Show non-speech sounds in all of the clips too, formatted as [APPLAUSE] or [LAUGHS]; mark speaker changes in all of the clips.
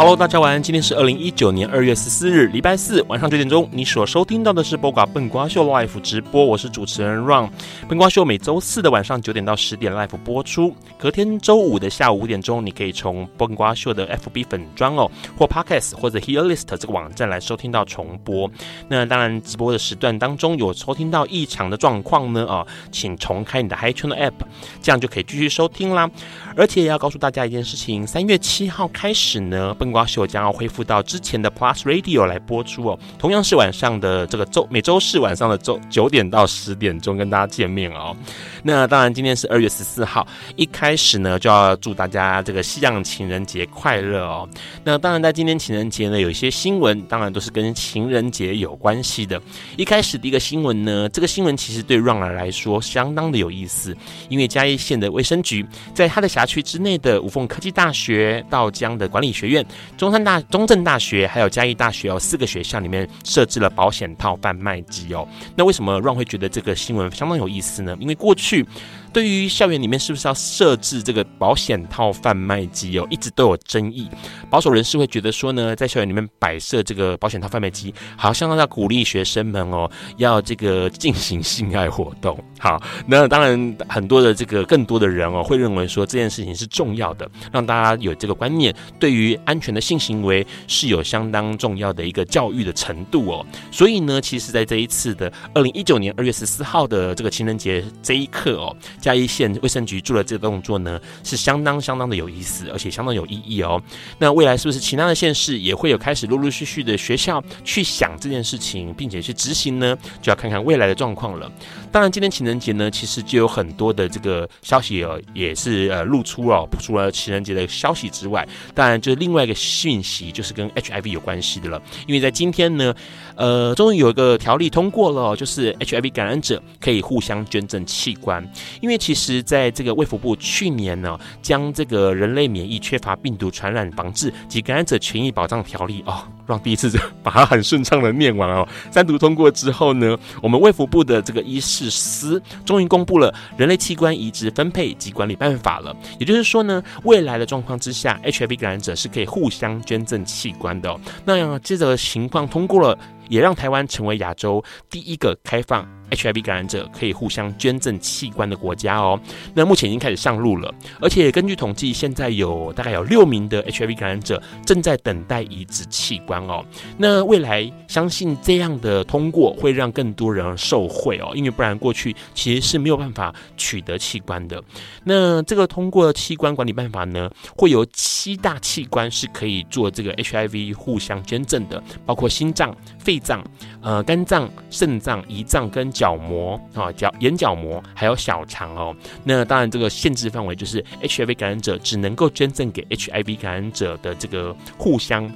Speaker 1: Hello，大家晚安。今天是二零一九年二月十四日，礼拜四晚上九点钟。你所收听到的是播瓜笨瓜秀 Live 直播，我是主持人 Ron。笨瓜秀每周四的晚上九点到十点 Live 播出，隔天周五的下午五点钟，你可以从笨瓜秀的 FB 粉专哦，或 Podcast 或者 Hearlist 这个网站来收听到重播。那当然，直播的时段当中有收听到异常的状况呢啊，请重开你的 HiQuna App，这样就可以继续收听啦。而且也要告诉大家一件事情，三月七号开始呢，笨瓜秀将要恢复到之前的 Plus Radio 来播出哦，同样是晚上的这个周每周四晚上的周九点到十点钟跟大家见面哦。那当然今天是二月十四号，一开始呢就要祝大家这个西洋情人节快乐哦。那当然在今天情人节呢，有一些新闻当然都是跟情人节有关系的。一开始第一个新闻呢，这个新闻其实对 Run 来说相当的有意思，因为嘉义县的卫生局在他的辖区之内的五凤科技大学、稻江的管理学院、中山大、中正大学，还有嘉义大学哦，四个学校里面设置了保险套贩卖机哦。那为什么 Run 会觉得这个新闻相当有意思呢？因为过去。对于校园里面是不是要设置这个保险套贩卖机哦，一直都有争议。保守人士会觉得说呢，在校园里面摆设这个保险套贩卖机，好像要鼓励学生们哦，要这个进行性爱活动。好，那当然很多的这个更多的人哦，会认为说这件事情是重要的，让大家有这个观念，对于安全的性行为是有相当重要的一个教育的程度哦。所以呢，其实在这一次的二零一九年二月十四号的这个情人节这一刻哦。嘉义县卫生局做的这个动作呢，是相当相当的有意思，而且相当有意义哦。那未来是不是其他的县市也会有开始陆陆续续的学校去想这件事情，并且去执行呢？就要看看未来的状况了。当然，今天情情人节呢，其实就有很多的这个消息哦，也是呃露出了。除了情人节的消息之外，当然就是另外一个讯息，就是跟 HIV 有关系的了。因为在今天呢，呃，终于有一个条例通过了，就是 HIV 感染者可以互相捐赠器官，因为。其实，在这个卫福部去年呢，将这个人类免疫缺乏病毒传染防治及感染者权益保障条例哦，让第一次把它很顺畅的念完哦，[LAUGHS] 三读通过之后呢，我们卫福部的这个医事司终于公布了人类器官移植分配及管理办法了。也就是说呢，未来的状况之下，HIV 感染者是可以互相捐赠器官的哦。那样这个情况通过了，也让台湾成为亚洲第一个开放。HIV 感染者可以互相捐赠器官的国家哦，那目前已经开始上路了，而且根据统计，现在有大概有六名的 HIV 感染者正在等待移植器官哦。那未来相信这样的通过会让更多人受惠哦，因为不然过去其实是没有办法取得器官的。那这个通过器官管理办法呢，会有七大器官是可以做这个 HIV 互相捐赠的，包括心脏、肺脏、呃肝脏、肾脏、胰脏跟。角膜啊，角眼角膜还有小肠哦。那当然，这个限制范围就是 HIV 感染者只能够捐赠给 HIV 感染者的这个互相。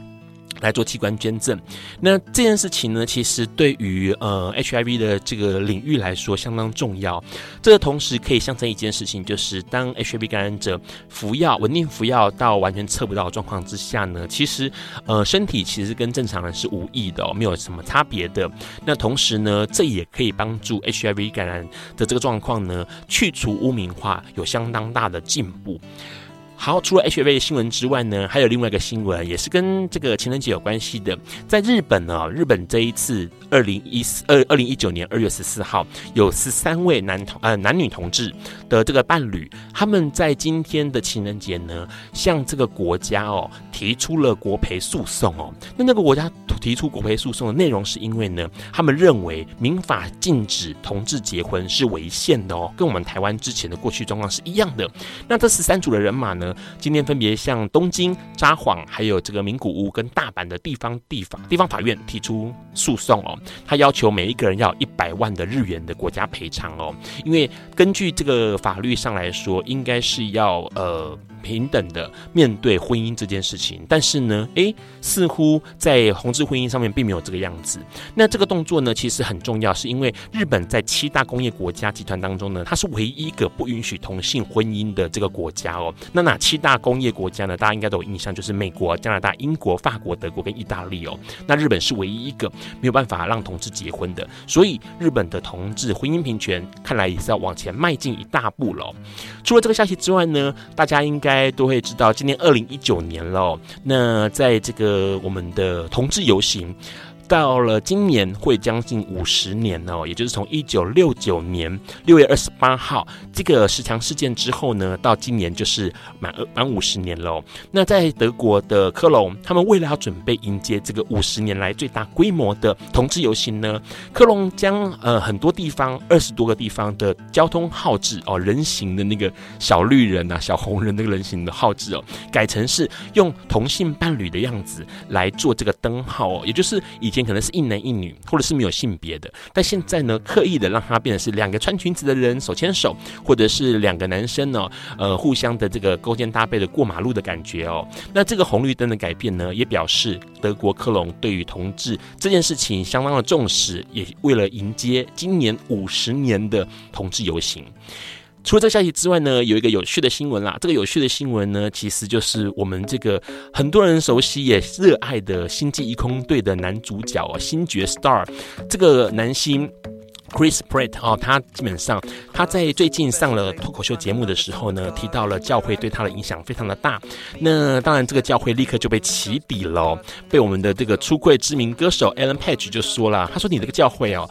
Speaker 1: 来做器官捐赠，那这件事情呢，其实对于呃 HIV 的这个领域来说相当重要。这个同时可以象征一件事情，就是当 HIV 感染者服药稳定服药到完全测不到状况之下呢，其实呃身体其实跟正常人是无异的，没有什么差别的。那同时呢，这也可以帮助 HIV 感染的这个状况呢，去除污名化，有相当大的进步。好，除了 HFA 的新闻之外呢，还有另外一个新闻，也是跟这个情人节有关系的。在日本呢，日本这一次二零一四二二零一九年二月十四号，有十三位男同呃男女同志的这个伴侣，他们在今天的情人节呢，向这个国家哦提出了国赔诉讼哦。那那个国家提出国赔诉讼的内容，是因为呢，他们认为民法禁止同志结婚是违宪的哦，跟我们台湾之前的过去状况是一样的。那这十三组的人马呢，今天分别向东京、札幌、还有这个名古屋跟大阪的地方地法地方法院提出诉讼哦。他要求每一个人要一百万的日元的国家赔偿哦，因为根据这个法律上来说，应该是要呃。平等的面对婚姻这件事情，但是呢，诶，似乎在同志婚姻上面并没有这个样子。那这个动作呢，其实很重要，是因为日本在七大工业国家集团当中呢，它是唯一一个不允许同性婚姻的这个国家哦。那哪七大工业国家呢？大家应该都有印象，就是美国、加拿大、英国、法国、德国跟意大利哦。那日本是唯一一个没有办法让同志结婚的，所以日本的同志婚姻平权看来也是要往前迈进一大步了。除了这个消息之外呢，大家应该。都会知道，今年二零一九年了。那在这个我们的同志游行。到了今年会将近五十年哦，也就是从一九六九年六月二十八号这个十强事件之后呢，到今年就是满满五十年了。那在德国的科隆，他们为了要准备迎接这个五十年来最大规模的同志游行呢，科隆将呃很多地方二十多个地方的交通号志哦，人形的那个小绿人、啊、小红人那个人形的号志哦，改成是用同性伴侣的样子来做这个灯号哦，也就是以前可能是一男一女，或者是没有性别的，但现在呢，刻意的让它变成是两个穿裙子的人手牵手，或者是两个男生呢，呃，互相的这个勾肩搭背的过马路的感觉哦。那这个红绿灯的改变呢，也表示德国科隆对于同志这件事情相当的重视，也为了迎接今年五十年的同志游行。除了这个消息之外呢，有一个有趣的新闻啦。这个有趣的新闻呢，其实就是我们这个很多人熟悉也热爱的《星际异空队》的男主角哦，星爵 Star 这个男星。Chris Pratt 哦，他基本上他在最近上了脱口秀节目的时候呢，提到了教会对他的影响非常的大。那当然，这个教会立刻就被起底了，被我们的这个出柜知名歌手 Ellen Page 就说了，他说：“你这个教会哦，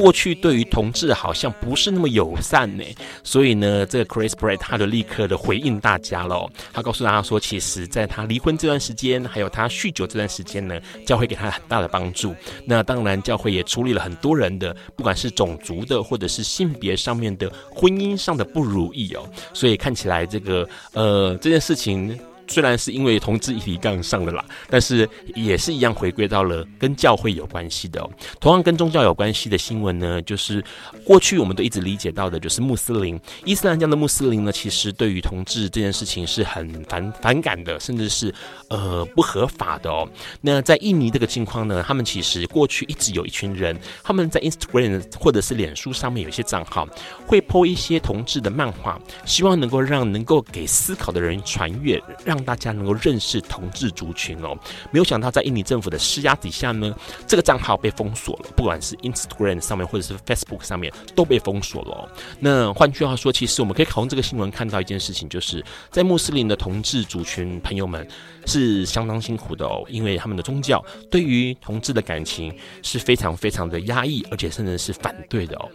Speaker 1: 过去对于同志好像不是那么友善呢。”所以呢，这个 Chris Pratt 他就立刻的回应大家了，他告诉大家说，其实在他离婚这段时间，还有他酗酒这段时间呢，教会给他很大的帮助。那当然，教会也处理了很多人的，不管是种族的或者是性别上面的婚姻上的不如意哦，所以看起来这个呃这件事情。虽然是因为同志议题杠上了啦，但是也是一样回归到了跟教会有关系的哦。同样跟宗教有关系的新闻呢，就是过去我们都一直理解到的，就是穆斯林、伊斯兰教的穆斯林呢，其实对于同志这件事情是很反反感的，甚至是呃不合法的哦。那在印尼这个情况呢，他们其实过去一直有一群人，他们在 Instagram 或者是脸书上面有一些账号，会 po 一些同志的漫画，希望能够让能够给思考的人传阅，让大家能够认识同志族群哦，没有想到在印尼政府的施压底下呢，这个账号被封锁了，不管是 Instagram 上面或者是 Facebook 上面都被封锁了。那换句话说，其实我们可以从这个新闻看到一件事情，就是在穆斯林的同志族群朋友们是相当辛苦的哦，因为他们的宗教对于同志的感情是非常非常的压抑，而且甚至是反对的哦。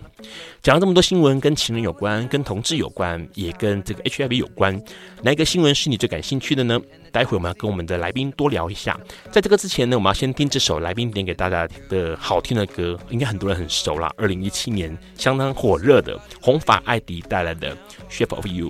Speaker 1: 讲了这么多新闻，跟情人有关，跟同志有关，也跟这个 HIV 有关，哪一个新闻是你最感兴趣的呢？待会我们要跟我们的来宾多聊一下。在这个之前呢，我们要先听这首来宾点给大家的好听的歌，应该很多人很熟啦。二零一七年相当火热的红发艾迪带来的《Shape of You》。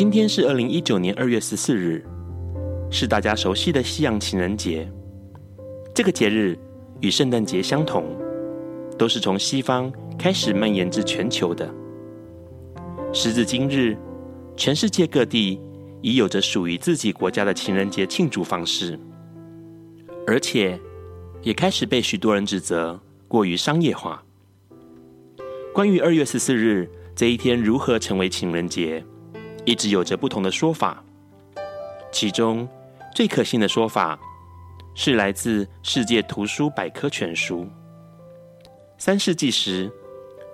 Speaker 1: 今天是二零一九年二月十四日。是大家熟悉的西洋情人节。这个节日与圣诞节相同，都是从西方开始蔓延至全球的。时至今日，全世界各地已有着属于自己国家的情人节庆祝方式，而且也开始被许多人指责过于商业化。关于二月十四日这一天如何成为情人节，一直有着不同的说法。其中最可信的说法是来自《世界图书百科全书》。三世纪时，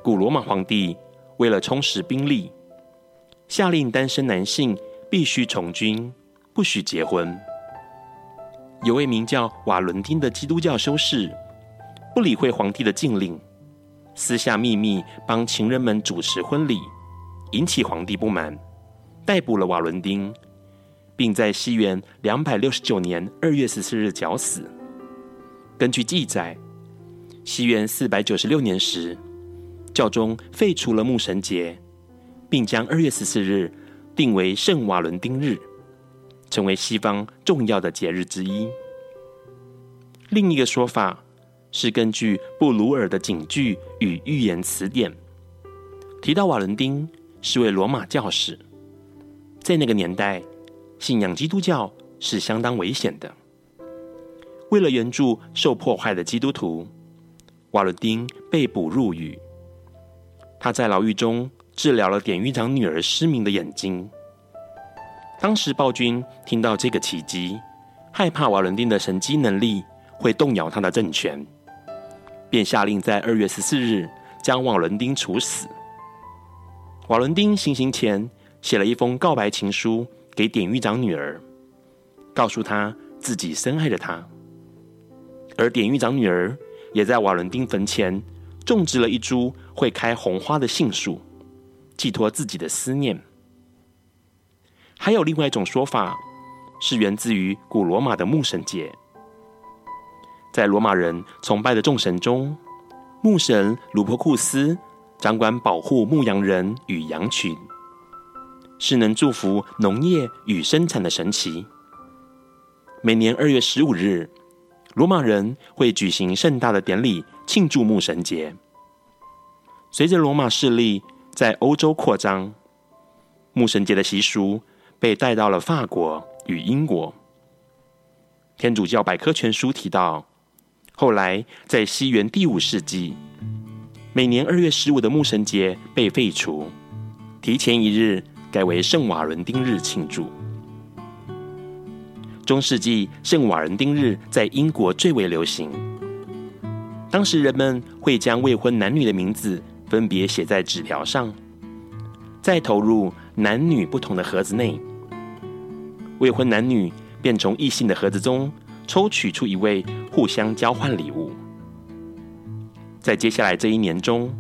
Speaker 1: 古罗马皇帝为了充实兵力，下令单身男性必须从军，不许结婚。有位名叫瓦伦丁的基督教修士，不理会皇帝的禁令，私下秘密帮情人们主持婚礼，引起皇帝不满，逮捕了瓦伦丁，并在西元两百六十九年二月十四日绞死。根据记载，西元四百九十六年时，教宗废除了牧神节，并将二月十四日定为圣瓦伦丁日，成为西方重要的节日之一。另一个说法是根据布鲁尔的警句与寓言词典，提到瓦伦丁是位罗马教士，在那个年代，信仰基督教是相当危险的。为了援助受迫害的基督徒，瓦伦丁被捕入狱。他在牢狱中治疗了典狱长女儿失明的眼睛。当时暴君听到这个奇迹，害怕瓦伦丁的神迹能力会动摇他的政权，便下令在二月十四日将瓦伦丁处死。瓦伦丁行刑前写了一封告白情书给典狱长女儿，告诉她自己深爱着她。而典狱长女儿也在瓦伦丁坟前种植了一株会开红花的杏树，寄托自己的思念。还有另外一种说法，是源自于古罗马的牧神节。在罗马人崇拜的众神中，牧神鲁珀库斯掌管保护牧羊人与羊群，是能祝福农业与生产的神奇。每年二月十五日，罗马人会举行盛大的典礼庆祝牧神节。随着罗马势力在欧洲扩张，牧神节的习俗被带到了法国与英国。天主教百科全书提到，后来在西元第五世纪，每年二月十五的牧神节被废除，提前一日改为圣瓦伦丁日庆祝。中世纪圣瓦伦丁日在英国最为流行，当时人们会将未婚男女的名字分别写在纸条上，再投入男女不同的盒子内，未婚男女便从异性的盒子中。抽取出一位，互相交换礼物。在接下来这一年中，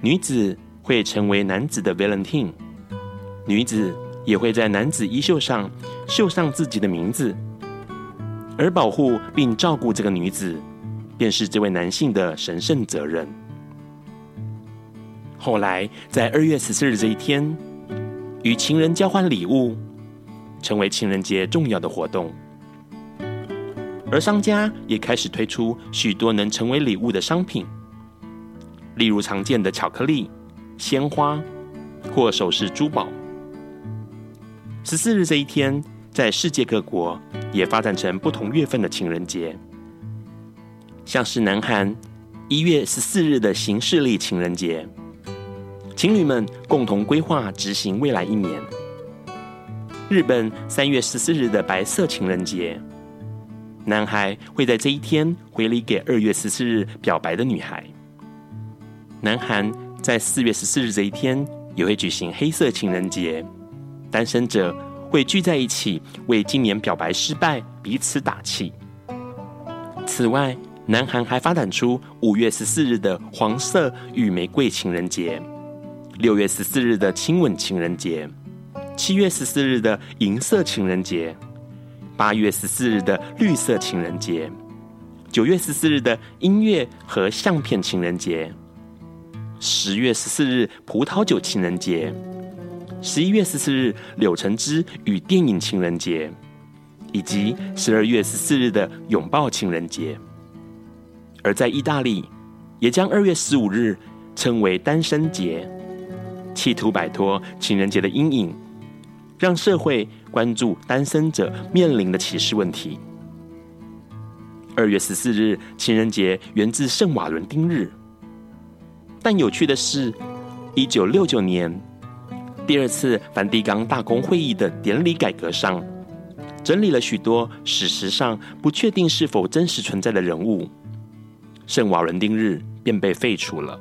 Speaker 1: 女子会成为男子的 Valentine，女子也会在男子衣袖上绣上自己的名字，而保护并照顾这个女子，便是这位男性的神圣责任。后来，在二月十四日这一天，与情人交换礼物，成为情人节重要的活动。而商家也开始推出许多能成为礼物的商品，例如常见的巧克力、鲜花或首饰珠宝。十四日这一天，在世界各国也发展成不同月份的情人节，像是南韩一月十四日的行事历情人节，情侣们共同规划执行未来一年；日本三月十四日的白色情人节。男孩会在这一天回礼给二月十四日表白的女孩。南韩在四月十四日这一天也会举行黑色情人节，单身者会聚在一起为今年表白失败彼此打气。此外，南韩还发展出五月十四日的黄色与玫瑰情人节，六月十四日的亲吻情人节，七月十四日的银色情人节。八月十四日的绿色情人节，九月十四日的音乐和相片情人节，十月十四日葡萄酒情人节，十一月十四日柳橙汁与电影情人节，
Speaker 2: 以及十二月十四日的拥抱情人节。而在意大利，也将二月十五日称为单身节，企图摆脱情人节的阴影，让社会关注单身者面临的歧视问题。二月十四日情人节源自圣瓦伦丁日，但有趣的是，一九六九年第二次梵蒂冈大公会议的典礼改革上，整理了许多史实上不确定是否真实存在的人物。圣瓦伦丁日便被废除了。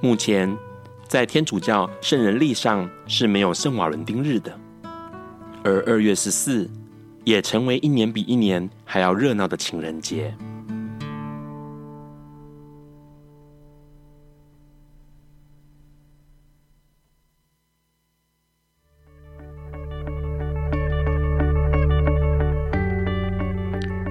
Speaker 2: 目前，在天主教圣人历上是没有圣瓦伦丁日的。而二月十四也成为一年比一年还要热闹的情人节。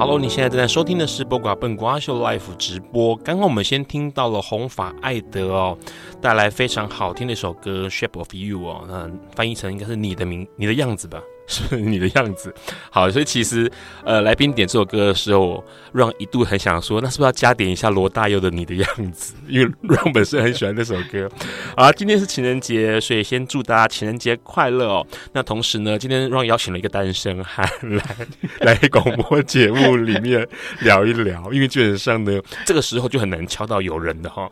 Speaker 1: ？Hello，你现在正在收听的是《播瓜笨瓜秀》Live 直播。刚刚我们先听到了红发艾德哦，带来非常好听的一首歌《Shape of You》哦，那翻译成应该是你的名，你的样子吧。是你的样子，好，所以其实，呃，来宾点这首歌的时候，Ron 一度很想说，那是不是要加点一下罗大佑的《你的样子》？因为 Ron 本身很喜欢那首歌。好，今天是情人节，所以先祝大家情人节快乐哦。那同时呢，今天 Ron 邀请了一个单身汉来来广播节目里面聊一聊，因为基本上呢，这个时候就很难敲到有人的哈。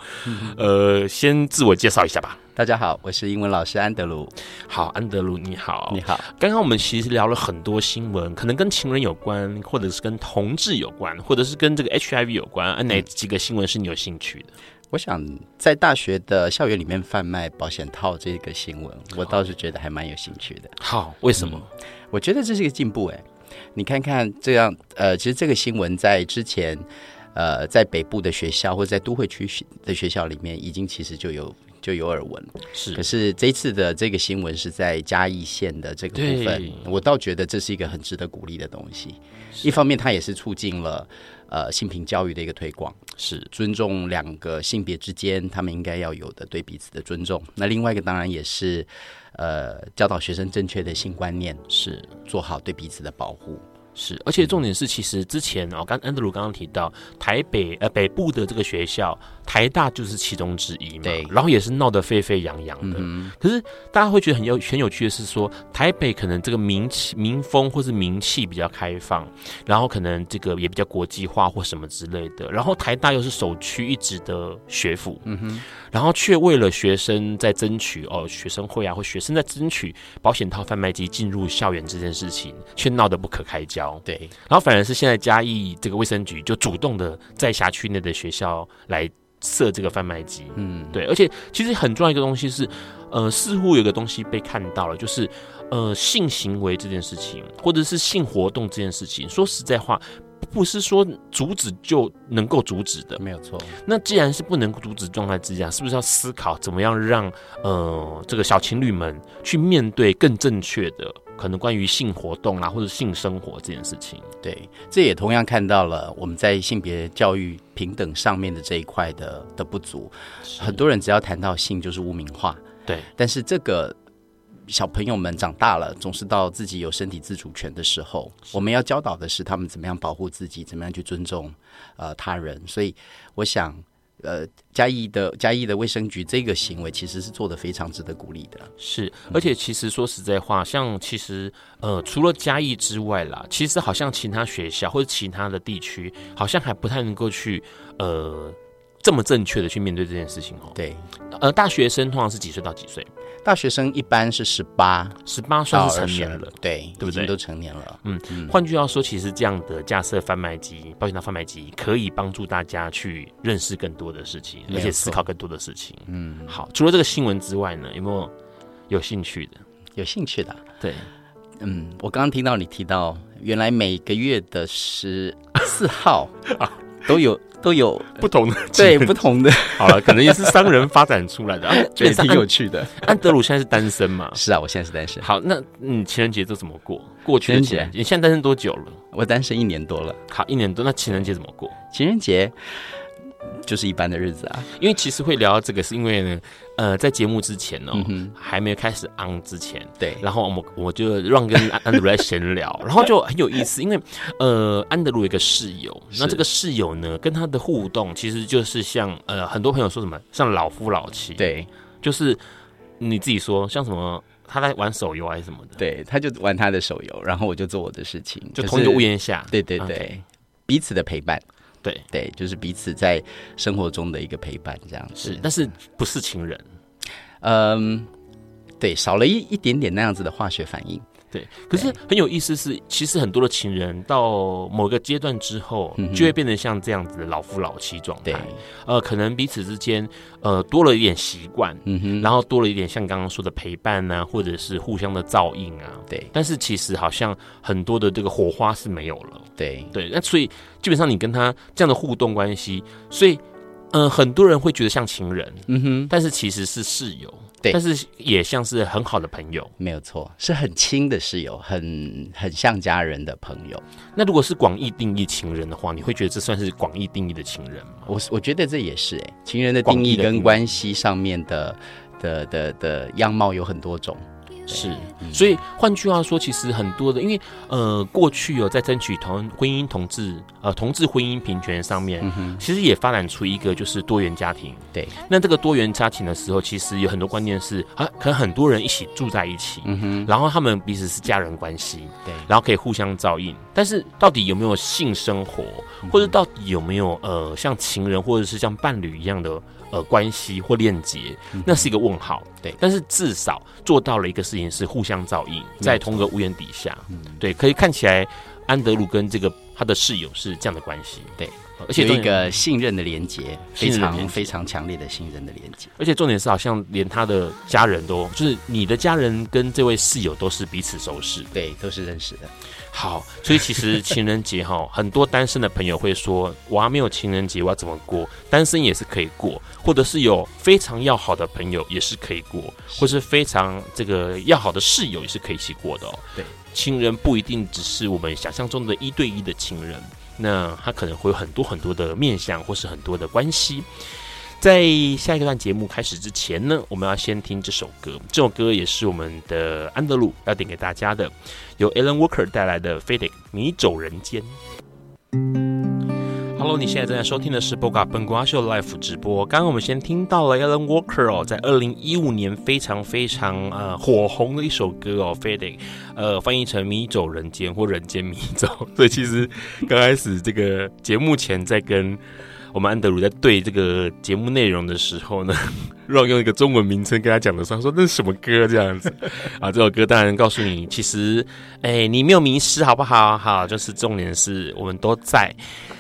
Speaker 1: 呃，先自我介绍一下吧。
Speaker 3: 大家好，我是英文老师安德鲁。
Speaker 1: 好，安德鲁你好，
Speaker 3: 你好。
Speaker 1: 刚刚我们其实聊了很多新闻，可能跟情人有关，或者是跟同志有关，或者是跟这个 HIV 有关。啊，哪几个新闻是你有兴趣的？
Speaker 3: 我想在大学的校园里面贩卖保险套这个新闻，我倒是觉得还蛮有兴趣的。
Speaker 1: 好，为什么？
Speaker 3: 嗯，我觉得这是一个进步。哎，你看看这样，呃，其实这个新闻在之前，呃，在北部的学校或者在都会区的学校里面，已经其实就有。就有耳闻，
Speaker 1: 是。
Speaker 3: 可是这一次的这个新闻是在嘉义县的这个部分，我倒觉得这是一个很值得鼓励的东西。一方面，它也是促进了呃性平教育的一个推广，
Speaker 1: 是
Speaker 3: 尊重两个性别之间他们应该要有的对彼此的尊重。那另外一个当然也是呃教导学生正确的性观念，是做好对彼此的保护。
Speaker 1: 是，而且重点是，其实之前哦，刚安德鲁刚刚提到台北呃北部的这个学校。台大就是其中之一嘛，对，然后也是闹得沸沸扬扬的。嗯、可是大家会觉得很有很有趣的是说，台北可能这个民气民风或是名气比较开放，然后可能这个也比较国际化或什么之类的。然后台大又是首屈一指的学府，嗯哼，然后却为了学生在争取哦，学生会啊或学生在争取保险套贩卖机进入校园这件事情，却闹得不可开交。
Speaker 3: 对，
Speaker 1: 然后反而是现在嘉义这个卫生局就主动的在辖区内的学校来。设这个贩卖机，嗯，对，而且其实很重要一个东西是，呃，似乎有个东西被看到了，就是呃，性行为这件事情，或者是性活动这件事情，说实在话，不是说阻止就能够阻止的，
Speaker 3: 没有错。
Speaker 1: 那既然是不能阻止状态之下，是不是要思考怎么样让呃这个小情侣们去面对更正确的？可能关于性活动啊，或者性生活这件事情，
Speaker 3: 对，这也同样看到了我们在性别教育平等上面的这一块的的不足。很多人只要谈到性就是污名化，
Speaker 1: 对。
Speaker 3: 但是这个小朋友们长大了，总是到自己有身体自主权的时候，我们要教导的是他们怎么样保护自己，怎么样去尊重呃他人。所以我想。呃，嘉义的嘉义的卫生局这个行为其实是做的非常值得鼓励的。
Speaker 1: 是，而且其实说实在话，像其实呃，除了嘉义之外啦，其实好像其他学校或者其他的地区，好像还不太能够去呃这么正确的去面对这件事情哦。
Speaker 3: 对，
Speaker 1: 呃，大学生通常是几岁到几岁？
Speaker 3: 大学生一般是十八，
Speaker 1: 十八算是成年了，
Speaker 3: 对，
Speaker 1: 对不对？
Speaker 3: 都成年了。
Speaker 1: 嗯，换句话说，其实这样的架设贩卖机、保险套贩卖机，可以帮助大家去认识更多的事情，而且思考更多的事情。嗯，好。除了这个新闻之外呢，有没有有兴趣的？
Speaker 3: 有兴趣的，
Speaker 1: 对。
Speaker 3: 嗯，我刚刚听到你提到，原来每个月的十四号啊。[LAUGHS] 都有都有
Speaker 1: 不同的
Speaker 3: 对不同的。
Speaker 1: 好了，可能也是商人发展出来的，[LAUGHS]
Speaker 3: 对，挺有趣的。
Speaker 1: 安德鲁现在是单身嘛？
Speaker 3: 是啊，我现在是单身。
Speaker 1: 好，那你，情人节都怎么过？过情人节，你现在单身多久了？
Speaker 3: 我单身一年多了。
Speaker 1: 好，一年多，那情人节怎么过？
Speaker 3: 情人节。就是一般的日子啊，
Speaker 1: 因为其实会聊到这个，是因为呢，呃，在节目之前哦，嗯、还没有开始 on 之前，
Speaker 3: 对，
Speaker 1: 然后我们我就让跟安德鲁来闲聊，[LAUGHS] 然后就很有意思，因为呃，安德鲁有一个室友，那这个室友呢，跟他的互动其实就是像呃，很多朋友说什么像老夫老妻，
Speaker 3: 对，
Speaker 1: 就是你自己说像什么他在玩手游还是什么的，
Speaker 3: 对，他就玩他的手游，然后我就做我的事情，
Speaker 1: 就同一个屋檐下，
Speaker 3: 对对对.彼此的陪伴。
Speaker 1: 对。
Speaker 3: 对，就是彼此在生活中的一个陪伴，这样子。
Speaker 1: 是，但是不是情人，
Speaker 3: 嗯，对，少了一一点点那样子的化学反应。
Speaker 1: 对，可是很有意思是，其实很多的情人到某个阶段之后，就会变得像这样子的老夫老妻状态。呃，可能彼此之间呃多了一点习惯，嗯哼，然后多了一点像刚刚说的陪伴啊，或者是互相的照应啊。
Speaker 3: 对，
Speaker 1: 但是其实好像很多的这个火花是没有了。
Speaker 3: 对
Speaker 1: 对，那所以基本上你跟他这样的互动关系，所以嗯、呃，很多人会觉得像情人，嗯哼，但是其实是室友。对，但是也像是很好的朋友，
Speaker 3: 没有错，是很亲的室友，很很像家人的朋友。
Speaker 1: 那如果是广义定义情人的话，你会觉得这算是广义定义的情人吗？
Speaker 3: 我我觉得这也是哎，情人的定义跟关系上面的的的的样貌有很多种。
Speaker 1: 是，所以换句话说，其实很多的，因为呃，过去有在争取同婚姻同志呃同志婚姻平权上面，嗯，其实也发展出一个就是多元家庭。
Speaker 3: 对，
Speaker 1: 那这个多元家庭的时候，其实有很多观念是啊，可能很多人一起住在一起，嗯哼，然后他们彼此是家人关系，
Speaker 3: 对，然
Speaker 1: 后可以互相照应。但是到底有没有性生活，或者到底有没有呃像情人或者是像伴侣一样的？呃，关系或链接，那是一个问号。
Speaker 3: 对，
Speaker 1: 但是至少做到了一个事情，是互相照应，在同个屋檐底下。对，可以看起来安德鲁跟这个他的室友是这样的关系。
Speaker 3: 对，而且有一个信任的连接，非常非常强烈的信任的连接。
Speaker 1: 而且重点是，好像连他的家人都，就是你的家人跟这位室友都是彼此熟识，
Speaker 3: 对，都是认识的。
Speaker 1: 好，所以其实情人节哈，[LAUGHS] 很多单身的朋友会说，我还没有情人节，我要怎么过？单身也是可以过，或者是有非常要好的朋友也是可以过，或是非常这个要好的室友也是可以一起过的哦。
Speaker 3: 对，
Speaker 1: 情人不一定只是我们想象中的一对一的情人，那他可能会有很多很多的面相，或是很多的关系。在下一个段节目开始之前呢，我们要先听这首歌。这首歌也是我们的安德鲁要点给大家的，由 Alan Walker 带来的《Faded 迷走人间》。Hello，你现在正在收听的是《波嘎笨瓜秀》Live 直播。刚刚我们先听到了 Alan Walker 哦，在二零一五年非常非常呃火红的一首歌哦，《Faded》呃翻译成“迷走人间”或“人间迷走”。所以其实刚开始这个节目前在跟。我们安德鲁在对这个节目内容的时候呢，让用一个中文名称跟他讲的时候，他说那是什么歌这样子 [LAUGHS] 啊？这首歌当然告诉你，其实哎，你没有迷失，好不好？好，就是重点是我们都在。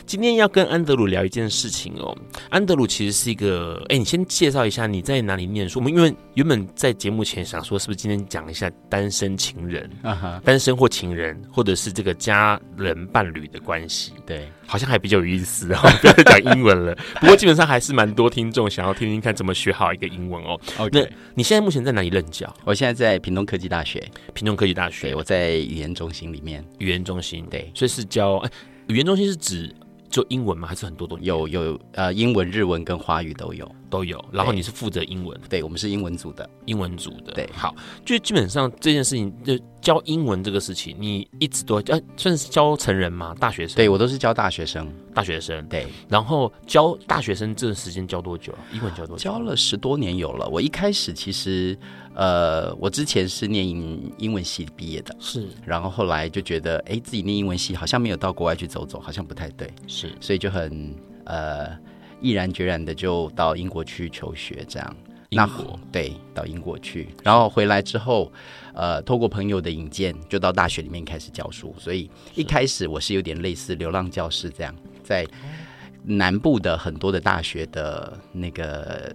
Speaker 1: 今天要跟安德鲁聊一件事情哦。安德鲁其实是一个，哎，你先介绍一下你在哪里念书。我们因为原本在节目前想说，是不是今天讲一下单身情人啊？单身或情人，或者是这个家人伴侣的关系？
Speaker 3: 对，
Speaker 1: 好像还比较有意思哦。[LAUGHS] 不要再讲英文了。不过基本上还是蛮多听众想要听听看怎么学好一个英文哦。那你现在目前在哪里任教？
Speaker 3: 我现在在屏东科技大学。
Speaker 1: 屏东科技大学，
Speaker 3: 我在语言中心里面。
Speaker 1: 语言中心，
Speaker 3: 对，
Speaker 1: 所以是教哎，语言中心是指。就英文吗？还是很多种
Speaker 3: 有有呃，英文、日文跟华语都有
Speaker 1: 都有。然后你是负责英文，
Speaker 3: 对，我们是英文组的，
Speaker 1: 英文组的。
Speaker 3: 对，
Speaker 1: 好，就基本上这件事情，就教英文这个事情，你一直都呃，算是教成人吗？大学生？
Speaker 3: 对，我都是教大学生，
Speaker 1: 大学生。
Speaker 3: 对，
Speaker 1: 然后教大学生这段时间教多久？英文教多久？
Speaker 3: 教了十多年有了。我一开始其实。呃，我之前是念英文系毕业的，
Speaker 1: 是，
Speaker 3: 然后后来就觉得，哎，自己念英文系好像没有到国外去走走，好像不太对，
Speaker 1: 是，
Speaker 3: 所以就很呃毅然决然的就到英国去求学，这样。
Speaker 1: 英国，
Speaker 3: 对，到英国去，然后回来之后，呃，透过朋友的引荐，就到大学里面开始教书，所以一开始我是有点类似流浪教师这样，在。南部的很多的大学的那个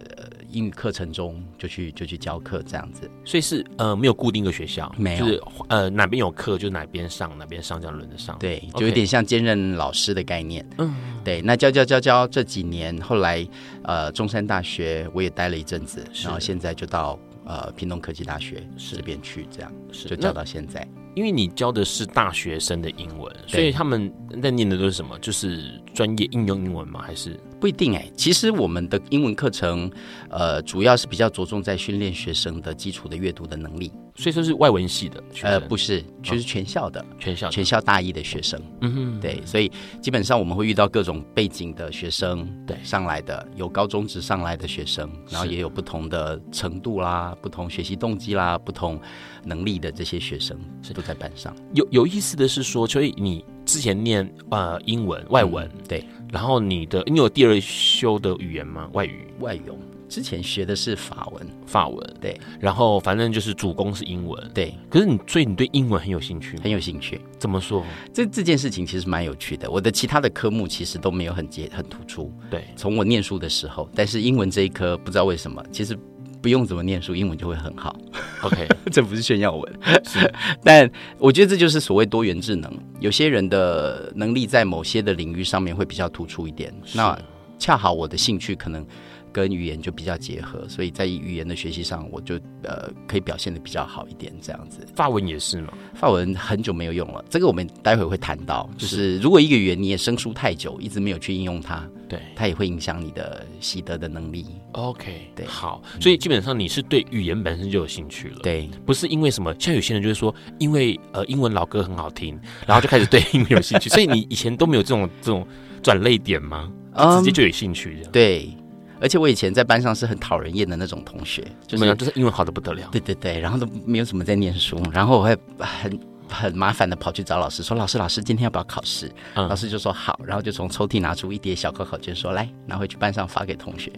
Speaker 3: 英语课程中，就去就去教课这样子。
Speaker 1: 所以是呃没有固定的学校，
Speaker 3: 没有，
Speaker 1: 就是呃哪边有课就哪边上，哪边上这样轮着上。
Speaker 3: 对，就有点像兼任老师的概念。
Speaker 1: 嗯，
Speaker 3: 对。那教教教教这几年，后来呃中山大学我也待了一阵子，然后现在就到呃屏东科技大学这边去，这样是就教到现在。
Speaker 1: 因为你教的是大学生的英文，所以他们在念的都是什么？就是专业应用英文吗？还是
Speaker 3: 不一定哎、欸。其实我们的英文课程，呃，主要是比较着重在训练学生的基础的阅读的能力。
Speaker 1: 所以说是外文系的学生？
Speaker 3: 呃，不是，就是全校的，
Speaker 1: 哦、全校
Speaker 3: 全校大一的学生。
Speaker 1: 嗯哼，
Speaker 3: 对，所以基本上我们会遇到各种背景的学生，
Speaker 1: 对，
Speaker 3: 上来的有高中职上来的学生，然后也有不同的程度啦，不同学习动机啦，不同能力的这些学生都在班上。
Speaker 1: 有有意思的是说，所以你之前念呃英文外文、
Speaker 3: 嗯，对，
Speaker 1: 然后你的你有第二修的语言吗？外语？
Speaker 3: 外语。之前学的是法文，
Speaker 1: 法文
Speaker 3: 对，
Speaker 1: 然后反正就是主攻是英文，
Speaker 3: 对。
Speaker 1: 可是你所以你对英文很有兴趣，
Speaker 3: 很有兴趣。
Speaker 1: 怎么说？
Speaker 3: 这这件事情其实蛮有趣的。我的其他的科目其实都没有很结很突出，
Speaker 1: 对。从
Speaker 3: 我念书的时候，但是英文这一科不知道为什么，其实不用怎么念书，英文就会很好。
Speaker 1: OK，[LAUGHS]
Speaker 3: 这不是炫耀文，[LAUGHS] 但我觉得这就是所谓多元智能。有些人的能力在某些的领域上面会比较突出一点，那恰好我的兴趣可能。跟语言就比较结合，所以在语言的学习上，我就呃可以表现的比较好一点，这样子。
Speaker 1: 法文也是嘛？
Speaker 3: 法文很久没有用了，这个我们待会会谈到。就是如果一个语言你也生疏太久，一直没有去应用它，
Speaker 1: 对，
Speaker 3: 它也会影响你的习得的能力。
Speaker 1: OK，
Speaker 3: 对，
Speaker 1: 好，所以基本上你是对语言本身就有兴趣了，
Speaker 3: 对，
Speaker 1: 不是因为什么？像有些人就是说，因为呃英文老歌很好听，然后就开始对 [LAUGHS] 英文有兴趣，所以你以前都没有这种这种转泪点吗？直接就有兴趣这样
Speaker 3: ？Um, 对。而且我以前在班上是很讨人厌的那种同学，就是
Speaker 1: 就是英文好的不得了。
Speaker 3: 对对对，然后都没有什么在念书，然后我会 [LAUGHS] 很很麻烦的跑去找老师说：“老师，老师，今天要不要考试？”嗯、老师就说：“好。”然后就从抽屉拿出一叠小考考卷，说：“来，拿回去班上发给同学。”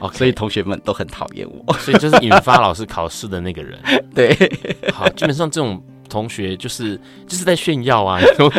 Speaker 1: Okay.
Speaker 3: 所以同学们都很讨厌我，
Speaker 1: 所以就是引发老师考试的那个人。[LAUGHS]
Speaker 3: 对，
Speaker 1: 好，基本上这种。同学就是就是在炫耀啊，[LAUGHS] 从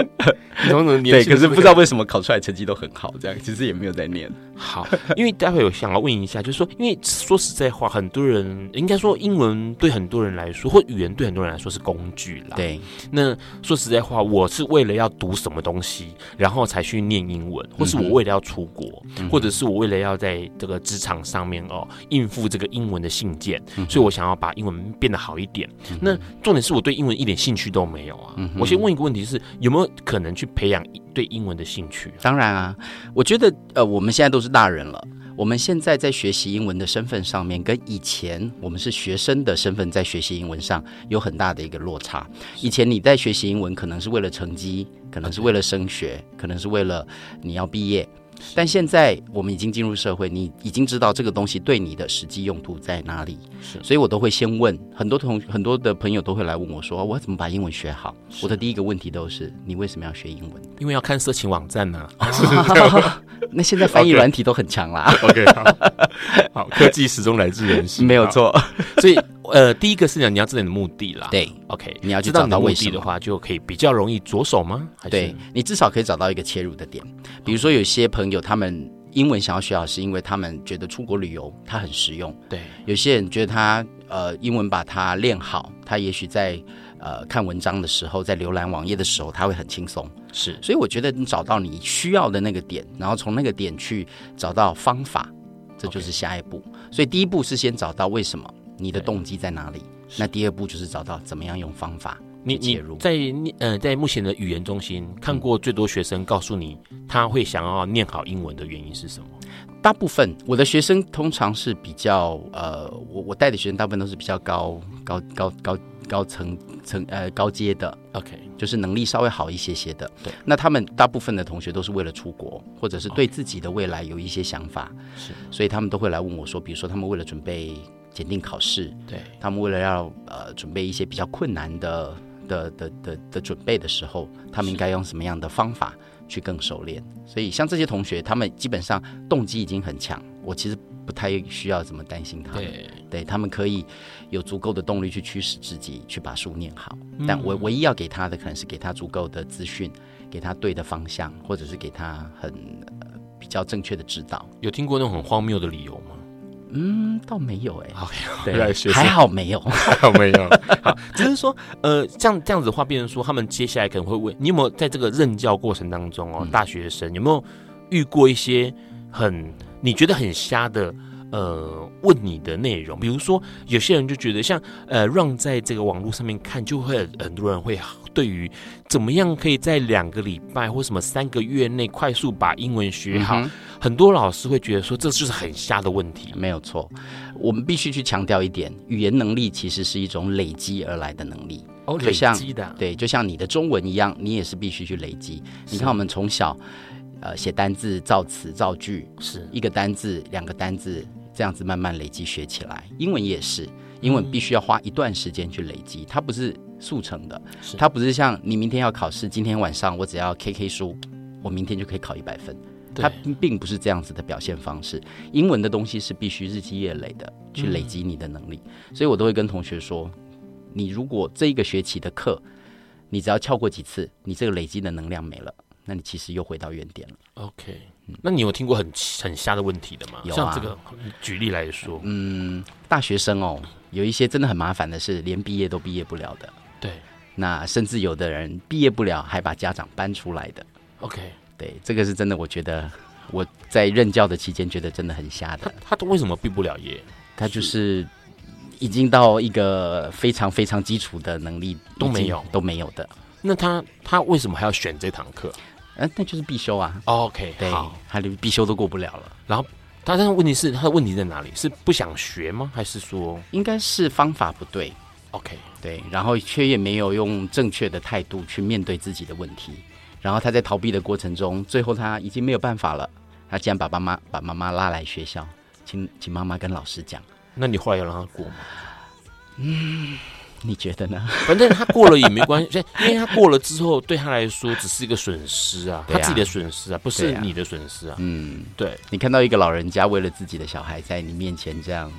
Speaker 1: 从
Speaker 3: 对，可是不知道为什么考出来成绩都很好，这样其实也没有在念。
Speaker 1: 好，因为待会有想要问一下，就是说，因为说实在话，很多人应该说英文对很多人来说，或语言对很多人来说是工具啦。
Speaker 3: 对，
Speaker 1: 那说实在话，我是为了要读什么东西，然后才去念英文，或是我为了要出国，嗯、或者是我为了要在这个职场上面哦应付这个英文的信件，嗯、所以我想要把英文变得好一点。嗯、那重点是我对英文一点兴趣都没有啊！嗯、我先问一个问题是：是有没有可能去培养对英文的兴趣？
Speaker 3: 当然啊，我觉得呃，我们现在都是大人了，我们现在在学习英文的身份上面，跟以前我们是学生的身份在学习英文上有很大的一个落差。以前你在学习英文，可能是为了成绩，可能是为了升学，可能是为了你要毕业。但现在我们已经进入社会，你已经知道这个东西对你的实际用途在哪里，是，所以我都会先问很多同很多的朋友都会来问我说，我怎么把英文学好？我的第一个问题都是你为什么要学英文？
Speaker 1: 因为要看色情网站呢、啊。[LAUGHS]
Speaker 3: 那现在翻译软体都很强啦。[LAUGHS]
Speaker 1: OK，, 好，科技始终来自人性，
Speaker 3: 没有错。
Speaker 1: 所以呃，第一个是讲你要知道你的目的啦。
Speaker 3: 对
Speaker 1: ，OK，
Speaker 3: 你要去找到目的
Speaker 1: 的话，就可以比较容易着手吗？还是
Speaker 3: 对，你至少可以找到一个切入的点。比如说有些朋友他们英文想要学好，是因为他们觉得出国旅游它很实用。
Speaker 1: 对，
Speaker 3: 有些人觉得他呃英文把它练好，他也许在。呃，看文章的时候，在浏览网页的时候，他会很轻松。
Speaker 1: 是，
Speaker 3: 所以我觉得你找到你需要的那个点，然后从那个点去找到方法，这就是下一步。所以第一步是先找到为什么，你的动机在哪里。那第二步就是找到怎么样用方法你介入。
Speaker 1: 你你在呃，在目前的语言中心看过最多学生告诉你他会想要念好英文的原因是什么？
Speaker 3: 大部分我的学生通常是比较呃，我我带的学生大部分都是比较高高高高。高高层层呃高阶的
Speaker 1: ，OK，
Speaker 3: 就是能力稍微好一些些的。
Speaker 1: 对，
Speaker 3: 那他们大部分的同学都是为了出国，或者是对自己的未来有一些想法，
Speaker 1: 是，
Speaker 3: 所以他们都会来问我说，比如说他们为了准备检定考试，
Speaker 1: 对，
Speaker 3: 他们为了要呃准备一些比较困难的的的的的准备的时候，他们应该用什么样的方法去更熟练？所以像这些同学，他们基本上动机已经很强，我其实。不太需要怎么担心他们，对，对他们可以有足够的动力去驱使自己去把书念好。嗯、但我唯一要给他的，可能是给他足够的资讯，给他对的方向，或者是给他很比较正确的指导。
Speaker 1: 有听过那种很荒谬的理由吗？
Speaker 3: 嗯，倒没有哎、欸。
Speaker 1: OK，[LAUGHS]
Speaker 3: 对，还好没有，[LAUGHS]
Speaker 1: 还好没有。好，只是说，呃，这样这样子的话，变成说，他们接下来可能会问你有没有在这个任教过程当中哦，嗯、大学生有没有遇过一些很你觉得很瞎的呃问你的内容？比如说，有些人就觉得像呃让在这个网络上面看，就会很多人会对于怎么样可以在两个礼拜或什么三个月内快速把英文学好。嗯很多老师会觉得说，这就是很瞎的问题。
Speaker 3: 没有错，我们必须去强调一点，语言能力其实是一种累积而来的能力。
Speaker 1: 哦，
Speaker 3: 累
Speaker 1: 积的，
Speaker 3: 对，就像你的中文一样，你也是必须去累积。你看，我们从小，呃，写单字、造词、造句，是一个单字、两个单字，这样子慢慢累积学起来。英文也是，英文必须要花一段时间去累积，它不是速成的，它不是像你明天要考试，今天晚上我只要 K K 书，我明天就可以考一百分。它并不是这样子的表现方式。英文的东西是必须日积月累的去累积你的能力，嗯，所以我都会跟同学说，你如果这一个学期的课，你只要翘过几次，你这个累积的能量没了，那你其实又回到原点了。
Speaker 1: OK，那你有听过很很瞎的问题的吗？
Speaker 3: 有啊，
Speaker 1: 像这个举例来说，
Speaker 3: 嗯，大学生哦，有一些真的很麻烦的是，连毕业都毕业不了的。
Speaker 1: 对，
Speaker 3: 那甚至有的人毕业不了，还把家长搬出来的。
Speaker 1: OK。
Speaker 3: 对，这个是真的，我觉得我在任教的期间觉得真的很瞎的。
Speaker 1: 他他为什么毕不了业？
Speaker 3: 他就是已经到一个非常非常基础的能力
Speaker 1: 都没有
Speaker 3: 都没有的。
Speaker 1: 那他他为什么还要选这堂
Speaker 3: 课？那就是必修啊。
Speaker 1: Oh, OK，
Speaker 3: 对，好，他连必修都过不了了。
Speaker 1: 然后他但是问题是他的问题在哪里？是不想学吗？还是说
Speaker 3: 应该是方法不对
Speaker 1: ？OK，
Speaker 3: 对，然后却也没有用正确的态度去面对自己的问题。然后他在逃避的过程中，最后他已经没有办法了。他竟然把爸妈把妈妈拉来学校，请请妈妈跟老师讲。
Speaker 1: 那你后来有让他过吗？
Speaker 3: 嗯，你觉得呢？[LAUGHS]
Speaker 1: 反正他过了也没关系，[LAUGHS] 因为他过了之后，对他来说只是一个损失啊，他自己的损失啊，不是你的损失啊。嗯，对。
Speaker 3: 你看到一个老人家为了自己的小孩在你面前这样，